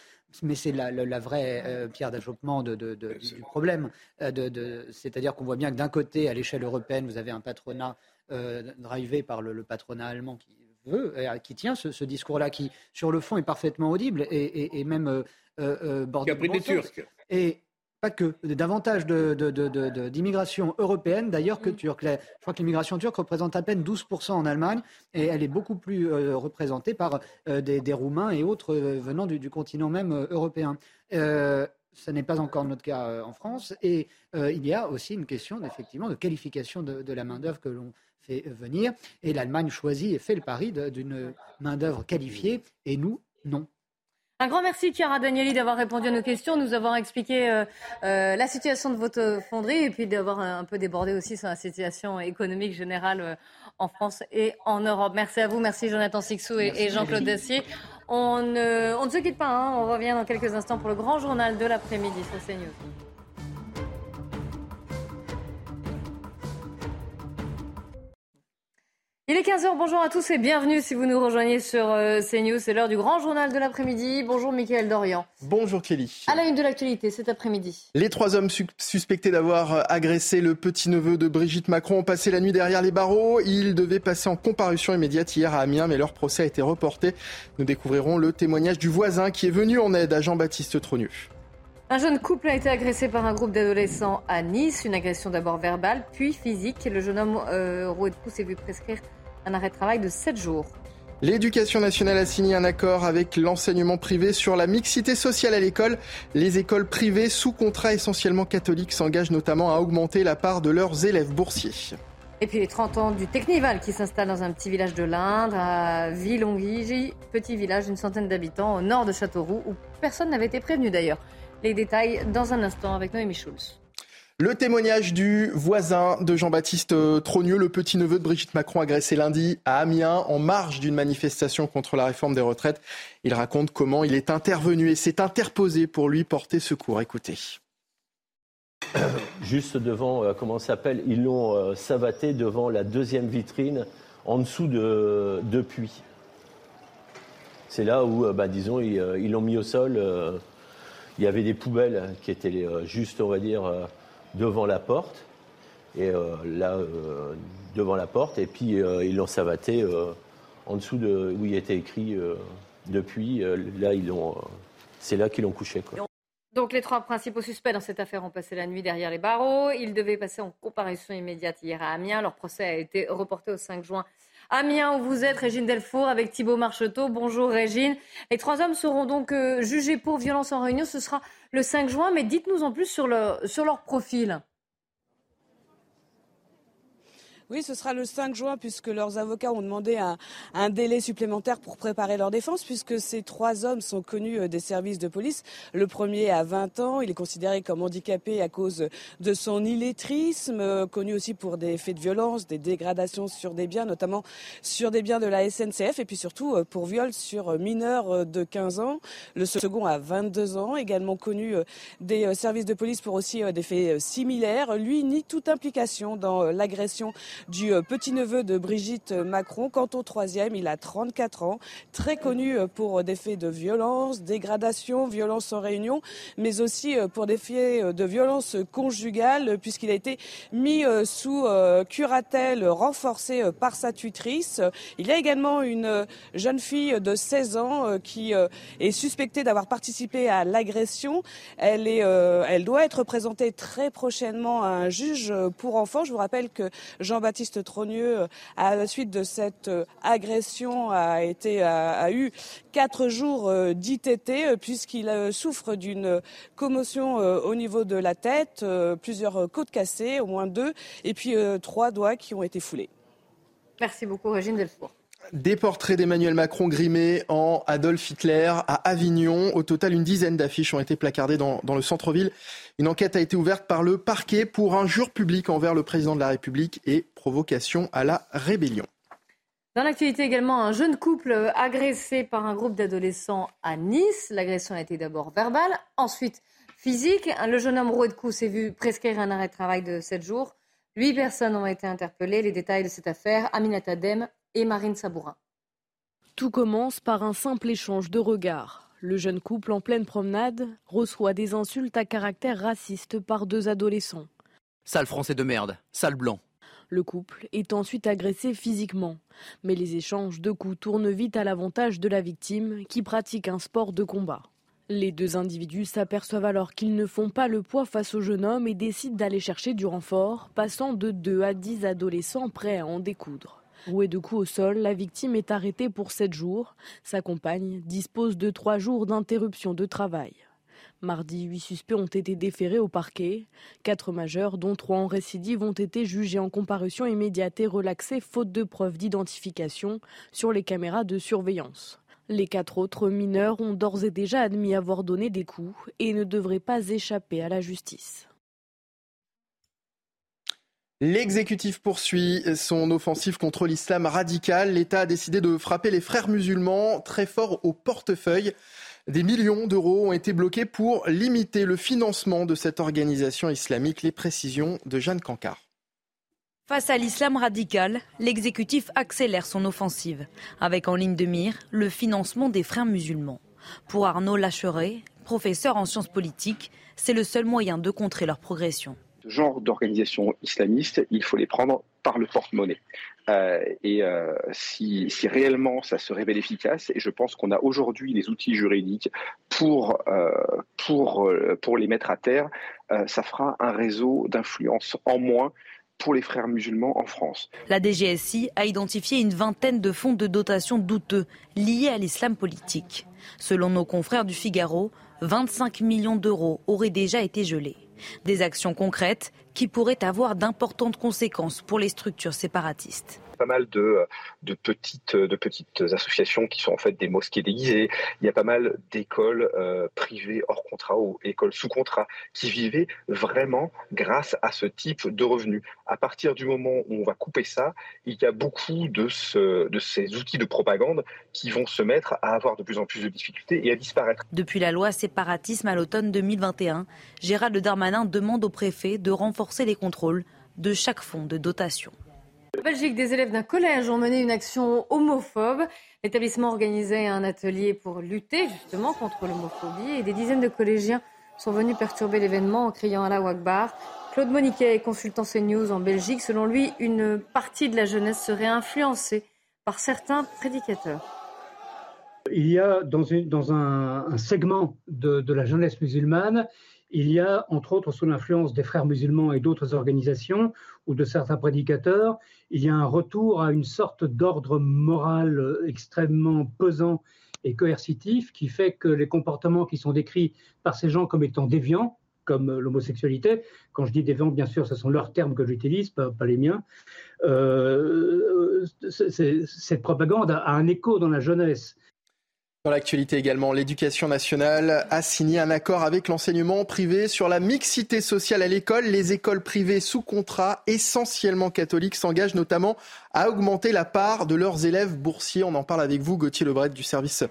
Speaker 14: mais c'est la, vraie euh, pierre d'achoppement du problème. Euh, c'est-à-dire qu'on voit bien que d'un côté, à l'échelle européenne, vous avez un patronat euh, drivé par le, patronat allemand qui veut, qui tient ce, discours-là, qui sur le fond est parfaitement audible et, même bordé
Speaker 18: de des Turcs.
Speaker 14: Et pas que, davantage d'immigration européenne d'ailleurs que mm. turque. Je crois que l'immigration turque représente à peine 12% en Allemagne et elle est beaucoup plus euh, représentée par euh, des, Roumains et autres euh, venant du, continent même européen. ce n'est pas encore notre cas en France. Et il y a aussi une question effectivement de qualification de, de la main-d'œuvre que l'on fait venir. Et l'Allemagne choisit et fait le pari d'une main-d'œuvre qualifiée, et nous, non.
Speaker 4: Un grand merci, Chiara Danieli, d'avoir répondu à nos questions, nous avoir expliqué euh, euh, la situation de votre fonderie et puis d'avoir un peu débordé aussi sur la situation économique générale euh, en France et en Europe. Merci à vous, merci Jonathan Sixou et, Jean-Claude Dacier. On, ne se quitte pas, hein. on revient dans quelques instants pour le grand journal de l'après-midi sur CNews. Il est 15h, bonjour à tous et bienvenue si vous nous rejoignez sur euh, CNews. C'est l'heure du grand journal de l'après-midi. Bonjour Mickaël Dorian.
Speaker 5: Bonjour Kelly.
Speaker 4: À la une de l'actualité cet après-midi.
Speaker 5: Les trois hommes suspectés d'avoir euh, agressé le petit-neveu de Brigitte Macron ont passé la nuit derrière les barreaux. Ils devaient passer en comparution immédiate hier à Amiens, mais leur procès a été reporté. Nous découvrirons le témoignage du voisin qui est venu en aide à Jean-Baptiste Tronu.
Speaker 4: Un jeune couple a été agressé par un groupe d'adolescents à Nice. Une agression d'abord verbale, puis physique. Le jeune homme euh, s'est vu prescrire un arrêt de travail de 7 jours.
Speaker 5: L'éducation nationale a signé un accord avec l'enseignement privé sur la mixité sociale à l'école. Les écoles privées sous contrat essentiellement catholiques s'engagent notamment à augmenter la part de leurs élèves boursiers.
Speaker 4: Et puis les 30 ans du Technival qui s'installe dans un petit village de l'Indre, à Villonguigi, petit village d'une centaine d'habitants au nord de Châteauroux, où personne n'avait été prévenu d'ailleurs. Les détails dans un instant avec Noémie Schulz.
Speaker 5: Le témoignage du voisin de Jean-Baptiste euh, Trogneux, le petit-neveu de Brigitte Macron, agressé lundi à Amiens en marge d'une manifestation contre la réforme des retraites. Il raconte comment il est intervenu et s'est interposé pour lui porter secours. Écoutez.
Speaker 13: Juste devant, euh, comment s'appelle? Ils l'ont euh, savaté devant la deuxième vitrine en dessous de, de puits. C'est là où, bah, disons, ils l'ont mis au sol. il y avait des poubelles qui étaient juste, on va dire, devant la porte, et euh, là, euh, devant la porte, et puis euh, ils l'ont savaté en dessous de où il était écrit depuis. là, ils l'ont, c'est là qu'ils l'ont couché. Quoi.
Speaker 4: Donc les trois principaux suspects dans cette affaire ont passé la nuit derrière les barreaux. Ils devaient passer en comparution immédiate hier à Amiens. Leur procès a été reporté au 5 juin. Amiens, où vous êtes, Régine Delfour, avec Thibault Marcheteau. Bonjour Régine. Les trois hommes seront donc jugés pour violence en réunion. Ce sera le 5 juin. Mais dites-nous en plus sur, le, sur leur profil.
Speaker 24: Oui, ce sera le 5 juin puisque leurs avocats ont demandé un, délai supplémentaire pour préparer leur défense puisque ces trois hommes sont connus euh, des services de police. Le premier a 20 ans, il est considéré comme handicapé à cause de son illettrisme, euh, connu aussi pour des faits de violence, des dégradations sur des biens, notamment sur des biens de la SNCF et puis surtout euh, pour viol sur mineurs de 15 ans. Le second a 22 ans, également connu des services de police pour aussi des faits similaires. Lui nie toute implication dans l'agression du euh, petit-neveu de Brigitte Macron. Quant au troisième, il a 34 ans, très connu euh, pour des faits de violence, dégradation, violence en réunion, mais aussi euh, pour des faits de violence conjugale, puisqu'il a été mis sous curatelle renforcée par sa tutrice. Il y a également une jeune fille de 16 ans qui est suspectée d'avoir participé à l'agression. Elle, est, elle doit être présentée très prochainement à un juge pour enfants. Je vous rappelle que Jean-Baptiste Baptiste Trogneux, euh, à la suite de cette euh, agression, a, été, a, eu quatre jours euh, d'ITT puisqu'il souffre d'une commotion au niveau de la tête, plusieurs côtes cassées, au moins deux, et puis trois doigts qui ont été foulés.
Speaker 4: Merci beaucoup, Régine Delfour.
Speaker 5: Des portraits d'Emmanuel Macron grimés en Adolf Hitler à Avignon. Au total, une dizaine d'affiches ont été placardées dans, le centre-ville. Une enquête a été ouverte par le parquet pour injure publique envers le président de la République et provocation à la rébellion.
Speaker 4: Dans l'actualité également, un jeune couple agressé par un groupe d'adolescents à Nice. L'agression a été d'abord verbale, ensuite physique. Le jeune homme roué de coups s'est vu prescrire un arrêt de travail de 7 jours. Huit personnes ont été interpellées. Les détails de cette affaire, Aminata Dem et Marine Sabourin.
Speaker 6: Tout commence par un simple échange de regards. Le jeune couple en pleine promenade reçoit des insultes à caractère raciste par deux adolescents.
Speaker 7: Sale français de merde, sale blanc.
Speaker 6: Le couple est ensuite agressé physiquement, mais les échanges de coups tournent vite à l'avantage de la victime qui pratique un sport de combat. Les deux individus s'aperçoivent alors qu'ils ne font pas le poids face au jeune homme et décident d'aller chercher du renfort, passant de 2 à 10 adolescents prêts à en découdre. Rouée de coups au sol, la victime est arrêtée pour 7 jours. Sa compagne dispose de 3 jours d'interruption de travail. Mardi, huit suspects ont été déférés au parquet. Quatre majeurs, dont trois en récidive, ont été jugés en comparution immédiate et relaxés faute de preuves d'identification sur les caméras de surveillance. Les quatre autres mineurs ont d'ores et déjà admis avoir donné des coups et ne devraient pas échapper à la justice.
Speaker 5: L'exécutif poursuit son offensive contre l'islam radical. L'État a décidé de frapper les frères musulmans très fort au portefeuille. Des millions d'euros ont été bloqués pour limiter le financement de cette organisation islamique. Les précisions de Jeanne Cancard.
Speaker 25: Face à l'islam radical, l'exécutif accélère son offensive, avec en ligne de mire le financement des frères musulmans. Pour Arnaud Lacheret, professeur en sciences politiques, c'est le seul moyen de contrer leur progression.
Speaker 26: Ce genre d'organisation islamiste, il faut les prendre par le porte-monnaie. Euh, et euh, si, réellement ça se révèle efficace, et je pense qu'on a aujourd'hui les outils juridiques pour, euh, pour, pour les mettre à terre, ça fera un réseau d'influence en moins pour les frères musulmans en France.
Speaker 25: La DGSI a identifié une vingtaine de fonds de dotation douteux liés à l'islam politique. Selon nos confrères du Figaro, 25 millions d'euros auraient déjà été gelés. Des actions concrètes qui pourraient avoir d'importantes conséquences pour les structures séparatistes
Speaker 26: pas mal de, de, petites, de petites associations qui sont en fait des mosquées déguisées. Il y a pas mal d'écoles euh, privées hors contrat ou écoles sous contrat qui vivaient vraiment grâce à ce type de revenus. À partir du moment où on va couper ça, il y a beaucoup de, de ces outils de propagande qui vont se mettre à avoir de plus en plus de difficultés et à disparaître.
Speaker 25: Depuis la loi séparatisme à l'automne 2021, Gérald Darmanin demande au préfet de renforcer les contrôles de chaque fonds de dotation.
Speaker 4: En Belgique, des élèves d'un collège ont mené une action homophobe. L'établissement organisait un atelier pour lutter justement contre l'homophobie et des dizaines de collégiens sont venus perturber l'événement en criant à la Wagbar. Claude Moniquet est consultant CNews en Belgique. Selon lui, une partie de la jeunesse serait influencée par certains prédicateurs.
Speaker 27: Il y a dans, un, segment de, la jeunesse musulmane il y a, entre autres, sous l'influence des frères musulmans et d'autres organisations ou de certains prédicateurs, il y a un retour à une sorte d'ordre moral extrêmement pesant et coercitif qui fait que les comportements qui sont décrits par ces gens comme étant déviants, comme l'homosexualité, quand je dis déviants, bien sûr, ce sont leurs termes que j'utilise, pas, les miens, euh, cette propagande a un écho dans la jeunesse.
Speaker 5: Dans l'actualité également, l'éducation nationale a signé un accord avec l'enseignement privé sur la mixité sociale à l'école. Les écoles privées sous contrat, essentiellement catholiques, s'engagent notamment à augmenter la part de leurs élèves boursiers. On en parle avec vous, Gauthier Lebret, du service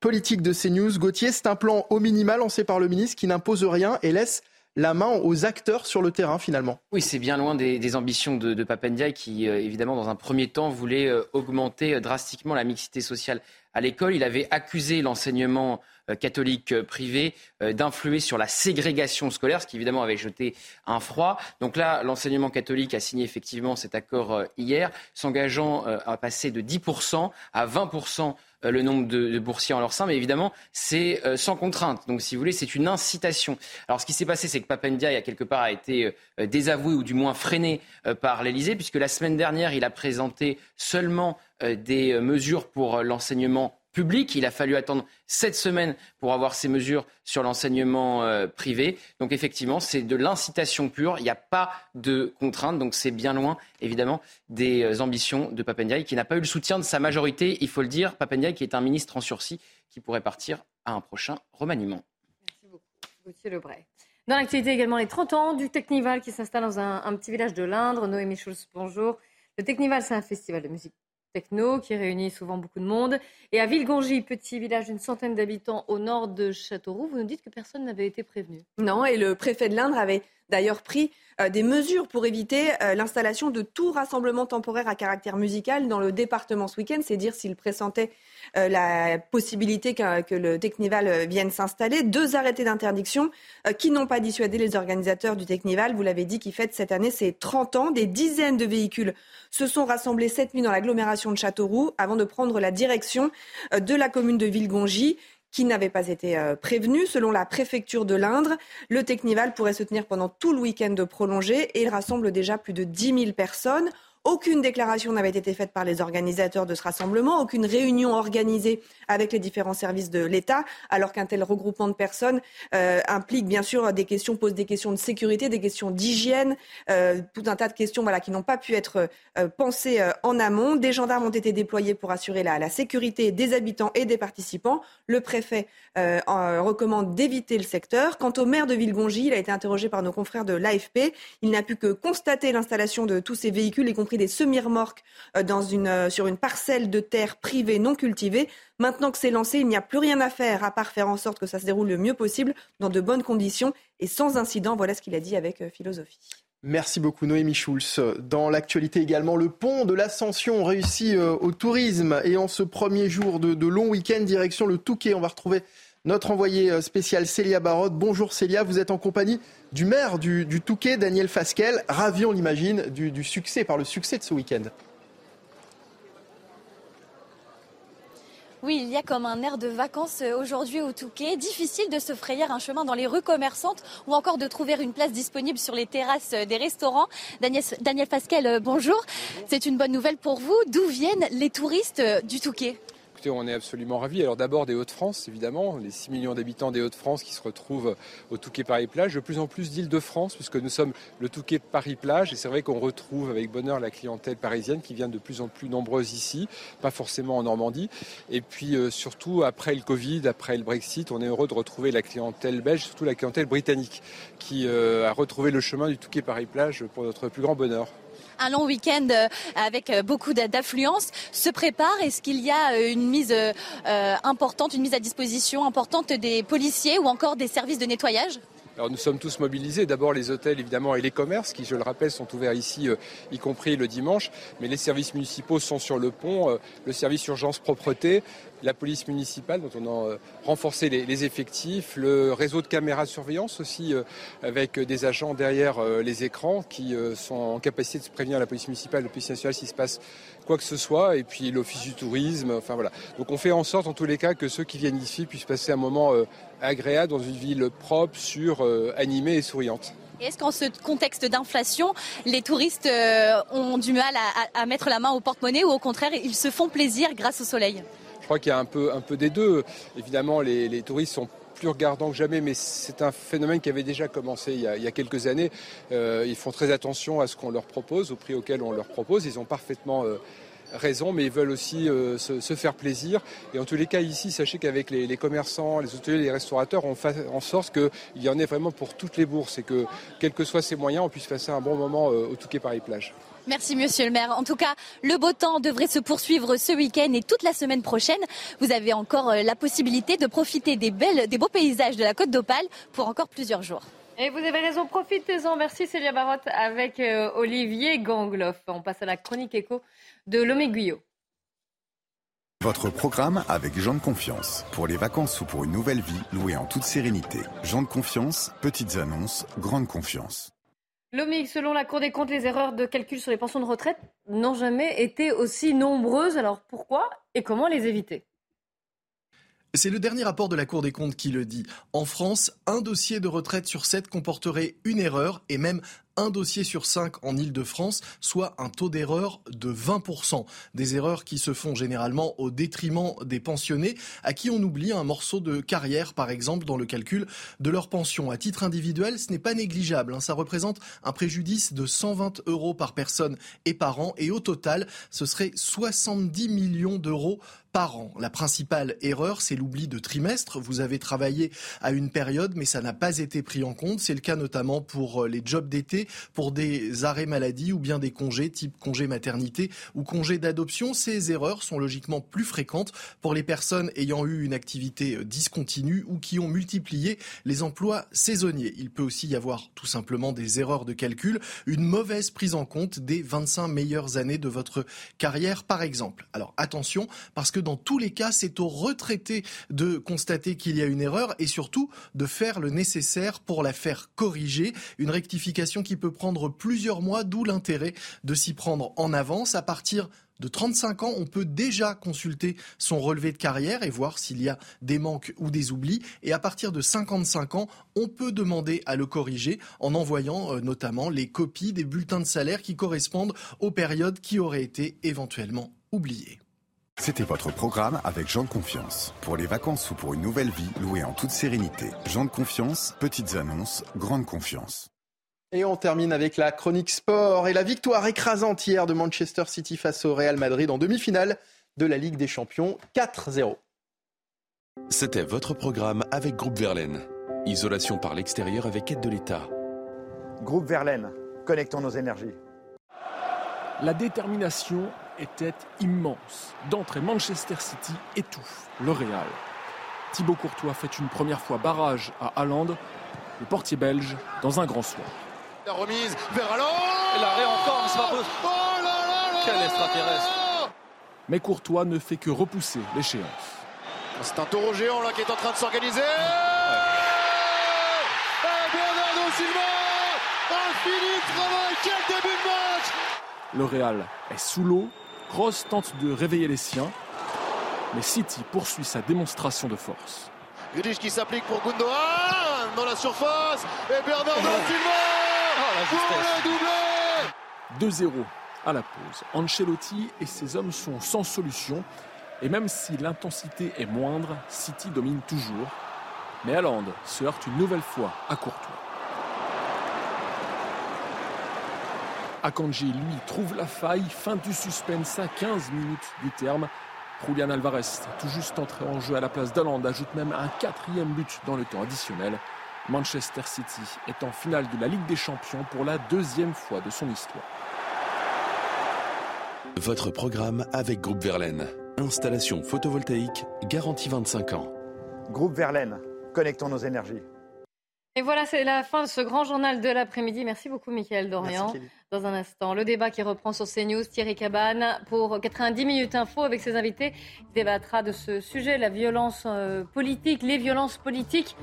Speaker 5: politique de CNews. Gauthier, c'est un plan au minimal lancé par le ministre qui n'impose rien et laisse la main aux acteurs sur le terrain finalement.
Speaker 28: Oui, c'est bien loin des, ambitions de, de Papendia qui, euh, évidemment, dans un premier temps, voulait euh, augmenter euh, drastiquement la mixité sociale à l'école. Il avait accusé l'enseignement catholique privé d'influer sur la ségrégation scolaire, ce qui évidemment avait jeté un froid. Donc là, l'enseignement catholique a signé effectivement cet accord hier, s'engageant à passer de 10% à 20% euh, le nombre de, boursiers en leur sein, mais évidemment, c'est euh, sans contrainte. Donc, si vous voulez, c'est une incitation. Alors, ce qui s'est passé, c'est que Papendia, a quelque part, a été euh, désavoué ou du moins freiné par l'Élysée, puisque la semaine dernière, il a présenté seulement des mesures pour l'enseignement public. Il a fallu attendre sept semaines pour avoir ces mesures sur l'enseignement euh, privé. Donc effectivement, c'est de l'incitation pure. Il n'y a pas de contrainte. Donc c'est bien loin, évidemment, des euh, ambitions de Papendiaï, qui n'a pas eu le soutien de sa majorité, il faut le dire. Papendiaï, qui est un ministre en sursis, qui pourrait partir à un prochain remaniement.
Speaker 4: Merci beaucoup, Gauthier Lebray. Dans l'activité également, les 30 ans du Technival qui s'installe dans un, un, petit village de l'Indre. Noémie Schulz, bonjour. Le Technival, c'est un festival de musique techno qui réunit souvent beaucoup de monde. Et à Villegongy, petit village d'une centaine d'habitants au nord de Châteauroux, vous nous dites que personne n'avait été prévenu.
Speaker 29: Non, et le préfet de l'Indre avait d'ailleurs pris euh, des mesures pour éviter euh, l'installation de tout rassemblement temporaire à caractère musical dans le département ce week-end. C'est dire s'il pressentait euh, la possibilité que, le Technival vienne s'installer. Deux arrêtés d'interdiction qui n'ont pas dissuadé les organisateurs du Technival. Vous l'avez dit, qui fête cette année ses 30 ans. Des dizaines de véhicules se sont rassemblés cette nuit dans l'agglomération de Châteauroux avant de prendre la direction de la commune de Villegongy qui n'avait pas été euh, prévenu. Selon la préfecture de l'Indre, le Technival pourrait se tenir pendant tout le week-end prolongé et il rassemble déjà plus de 10 000 personnes. Aucune déclaration n'avait été faite par les organisateurs de ce rassemblement, aucune réunion organisée avec les différents services de l'État, alors qu'un tel regroupement de personnes euh, implique bien sûr des questions, pose des questions de sécurité, des questions d'hygiène, euh, tout un tas de questions voilà, qui n'ont pas pu être euh, pensées en amont. Des gendarmes ont été déployés pour assurer la, sécurité des habitants et des participants. Le préfet recommande d'éviter le secteur. Quant au maire de Villegongy, il a été interrogé par nos confrères de l'AFP. Il n'a pu que constater l'installation de tous ces véhicules, des semi-remorques dans une, sur une parcelle de terre privée non cultivée. Maintenant que c'est lancé, il n'y a plus rien à faire à part faire en sorte que ça se déroule le mieux possible, dans de bonnes conditions et sans incident. Voilà ce qu'il a dit avec euh, philosophie.
Speaker 30: Merci beaucoup Noémie Schulz. Dans l'actualité également, le pont de l'Ascension réussit euh, au tourisme et en ce premier jour de, long week-end, direction le Touquet. On va retrouver notre envoyé euh, spécial Célia Barotte. Bonjour Célia, vous êtes en compagnie du maire du, Touquet, Daniel Fasquel. Ravi, on l'imagine, du, du succès, par le succès de ce week-end.
Speaker 31: Oui, il y a comme un air de vacances euh, aujourd'hui au Touquet. Difficile de se frayer un chemin dans les rues commerçantes ou encore de trouver une place disponible sur les terrasses euh, des restaurants. Daniel, Daniel Pascal, bonjour. C'est une bonne nouvelle pour vous. D'où viennent les touristes du Touquet?
Speaker 32: On est absolument ravis. Alors d'abord des Hauts-de-France, évidemment, les 6 millions d'habitants des Hauts-de-France qui se retrouvent au Touquet Paris-Plage, de plus en plus d'Île-de-France, puisque nous sommes le Touquet Paris-Plage, et c'est vrai qu'on retrouve avec bonheur la clientèle parisienne qui vient de plus en plus nombreuse ici, pas forcément en Normandie. Et puis euh, surtout, après le Covid, après le Brexit, on est heureux de retrouver la clientèle belge, surtout la clientèle britannique, qui euh, a retrouvé le chemin du Touquet Paris-Plage pour notre plus grand bonheur
Speaker 31: un long week-end euh, avec euh, beaucoup d'affluence se prépare Est-ce qu'il y a euh, une mise importante, une mise à disposition importante des policiers ou encore des services de nettoyage?
Speaker 32: Alors nous sommes tous mobilisés. D'abord les hôtels évidemment et les commerces qui, je le rappelle, sont ouverts ici, y compris le dimanche. Mais les services municipaux sont sur le pont. le service urgence propreté, la police municipale, dont on a euh, renforcé les, effectifs, le réseau de caméras de surveillance aussi, euh, avec des agents derrière euh, les écrans qui sont en capacité de prévenir la police municipale, la police nationale s'il se passe quoi que ce soit, et puis l'office du tourisme. Enfin voilà. Donc on fait en sorte, en tous les cas, que ceux qui viennent ici puissent passer un moment agréable dans une ville propre, sûre, animée et souriante.
Speaker 31: Est-ce qu'en ce contexte d'inflation, les touristes ont du mal à, mettre la main au porte-monnaie ou au contraire, ils se font plaisir grâce au soleil?
Speaker 32: Crois qu'il y a un peu, un peu des deux. Évidemment, les, touristes sont plus regardants que jamais, mais c'est un phénomène qui avait déjà commencé il y a, quelques années. Euh, ils font très attention à ce qu'on leur propose, au prix auquel on leur propose. Ils ont parfaitement euh, raison, mais ils veulent aussi euh, se, faire plaisir. Et en tous les cas, ici, sachez qu'avec les, commerçants, les hôteliers, les restaurateurs, on fait en sorte qu'il y en ait vraiment pour toutes les bourses et que, quels que soient ces moyens, on puisse passer un bon moment au Touquet Paris-Plage.
Speaker 31: Merci, monsieur le maire. En tout cas, le beau temps devrait se poursuivre ce week-end et toute la semaine prochaine. Vous avez encore euh, la possibilité de profiter des, belles, des beaux paysages de la Côte d'Opale pour encore plusieurs jours.
Speaker 4: Et vous avez raison, profitez-en. Merci Célia Barotte avec euh, Olivier Gangloff. On passe à la chronique écho de Lomé Guyot.
Speaker 33: Votre programme avec Jean de Confiance. Pour les vacances ou pour une nouvelle vie, louée en toute sérénité. Jean de Confiance, petites annonces, grande confiance.
Speaker 4: Lomique, selon la Cour des comptes, les erreurs de calcul sur les pensions de retraite n'ont jamais été aussi nombreuses. Alors pourquoi et comment les éviter?
Speaker 5: C'est le dernier rapport de la Cour des comptes qui le dit. En France, un dossier de retraite sur sept comporterait une erreur et même un dossier sur cinq en Ile-de-France, soit un taux d'erreur de 20%. Des erreurs qui se font généralement au détriment des pensionnés, à qui on oublie un morceau de carrière, par exemple, dans le calcul de leur pension. À titre individuel, ce n'est pas négligeable. Hein. Ça représente un préjudice de 120 euros par personne et par an. Et au total, ce serait 70 millions d'euros par an. La principale erreur, c'est l'oubli de trimestre. Vous avez travaillé à une période, mais ça n'a pas été pris en compte. C'est le cas notamment pour euh, les jobs d'été pour des arrêts maladie ou bien des congés type congé maternité ou congé d'adoption. Ces erreurs sont logiquement plus fréquentes pour les personnes ayant eu une activité euh, discontinue ou qui ont multiplié les emplois saisonniers. Il peut aussi y avoir tout simplement des erreurs de calcul, une mauvaise prise en compte des 25 meilleures années de votre carrière par exemple. Alors attention parce que dans tous les cas, c'est aux retraités de constater qu'il y a une erreur et surtout de faire le nécessaire pour la faire corriger. Une rectification qui peut prendre plusieurs mois, d'où l'intérêt de s'y prendre en avance à partir de 35 ans, on peut déjà consulter son relevé de carrière et voir s'il y a des manques ou des oublis. Et à partir de 55 ans, on peut demander à le corriger en envoyant euh, notamment les copies des bulletins de salaire qui correspondent aux périodes qui auraient été éventuellement oubliées.
Speaker 34: C'était votre programme avec Jean de Confiance. Pour les vacances ou pour une nouvelle vie, louée en toute sérénité. Jean de Confiance, petites annonces, grande confiance.
Speaker 35: Et on termine avec la chronique sport et la victoire écrasante hier de Manchester City face au Real Madrid en demi-finale de la Ligue des Champions 4-0.
Speaker 19: C'était votre programme avec Groupe Verlaine. Isolation par l'extérieur avec aide de l'État.
Speaker 36: Groupe Verlaine, connectons nos énergies.
Speaker 37: La détermination était immense. D'entrée, Manchester City étouffe le Real. Thibaut Courtois fait une première fois barrage à Haaland, le portier belge, dans un grand soir.
Speaker 33: La remise vers Haaland
Speaker 38: Et l'arrêt encore, mais c'est pas possible.
Speaker 33: Oh là là là
Speaker 38: Quel extraterrestre
Speaker 37: Mais Courtois ne fait que repousser l'échéance.
Speaker 33: C'est un taureau géant là qui est en train de s'organiser. Et Bernardo Silva Un fini travail Quel début de match
Speaker 37: Le Real est sous l'eau. Kroos tente de réveiller les siens. Mais City poursuit sa démonstration de force.
Speaker 33: Grealish qui s'applique pour Gundogan dans la surface. Et Bernardo Silva pour le doublé
Speaker 37: 2-0 à la pause. Ancelotti et ses hommes sont sans solution. Et même si l'intensité est moindre, City domine toujours. Mais Haaland se heurte une nouvelle fois à Courtois. Akanji, lui, trouve la faille. Fin du suspense à 15 minutes du terme. Julian Alvarez, tout juste entré en jeu à la place d'Haaland, ajoute même un quatrième but dans le temps additionnel. Manchester City est en finale de la Ligue des Champions pour la deuxième fois de son histoire.
Speaker 19: Votre programme avec Groupe Verlaine. Installation photovoltaïque, garantie 25 ans.
Speaker 36: Groupe Verlaine, connectons nos énergies.
Speaker 4: Et voilà, c'est la fin de ce grand journal de l'après-midi. Merci beaucoup, Michael Dorian. Dans un instant, le débat qui reprend sur CNews, Thierry Cabane, pour 90 minutes info avec ses invités, il débattra de ce sujet, la violence euh, politique, les violences politiques.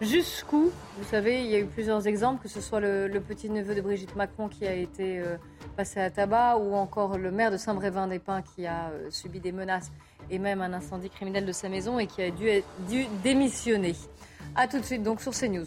Speaker 4: Jusqu'où Vous savez, il y a eu plusieurs exemples, que ce soit le, petit-neveu de Brigitte Macron qui a été euh, passé à tabac, ou encore le maire de Saint-Brévin-des-Pins qui a euh, subi des menaces et même un incendie criminel de sa maison et qui a dû, dû démissionner. A tout de suite donc sur CNews.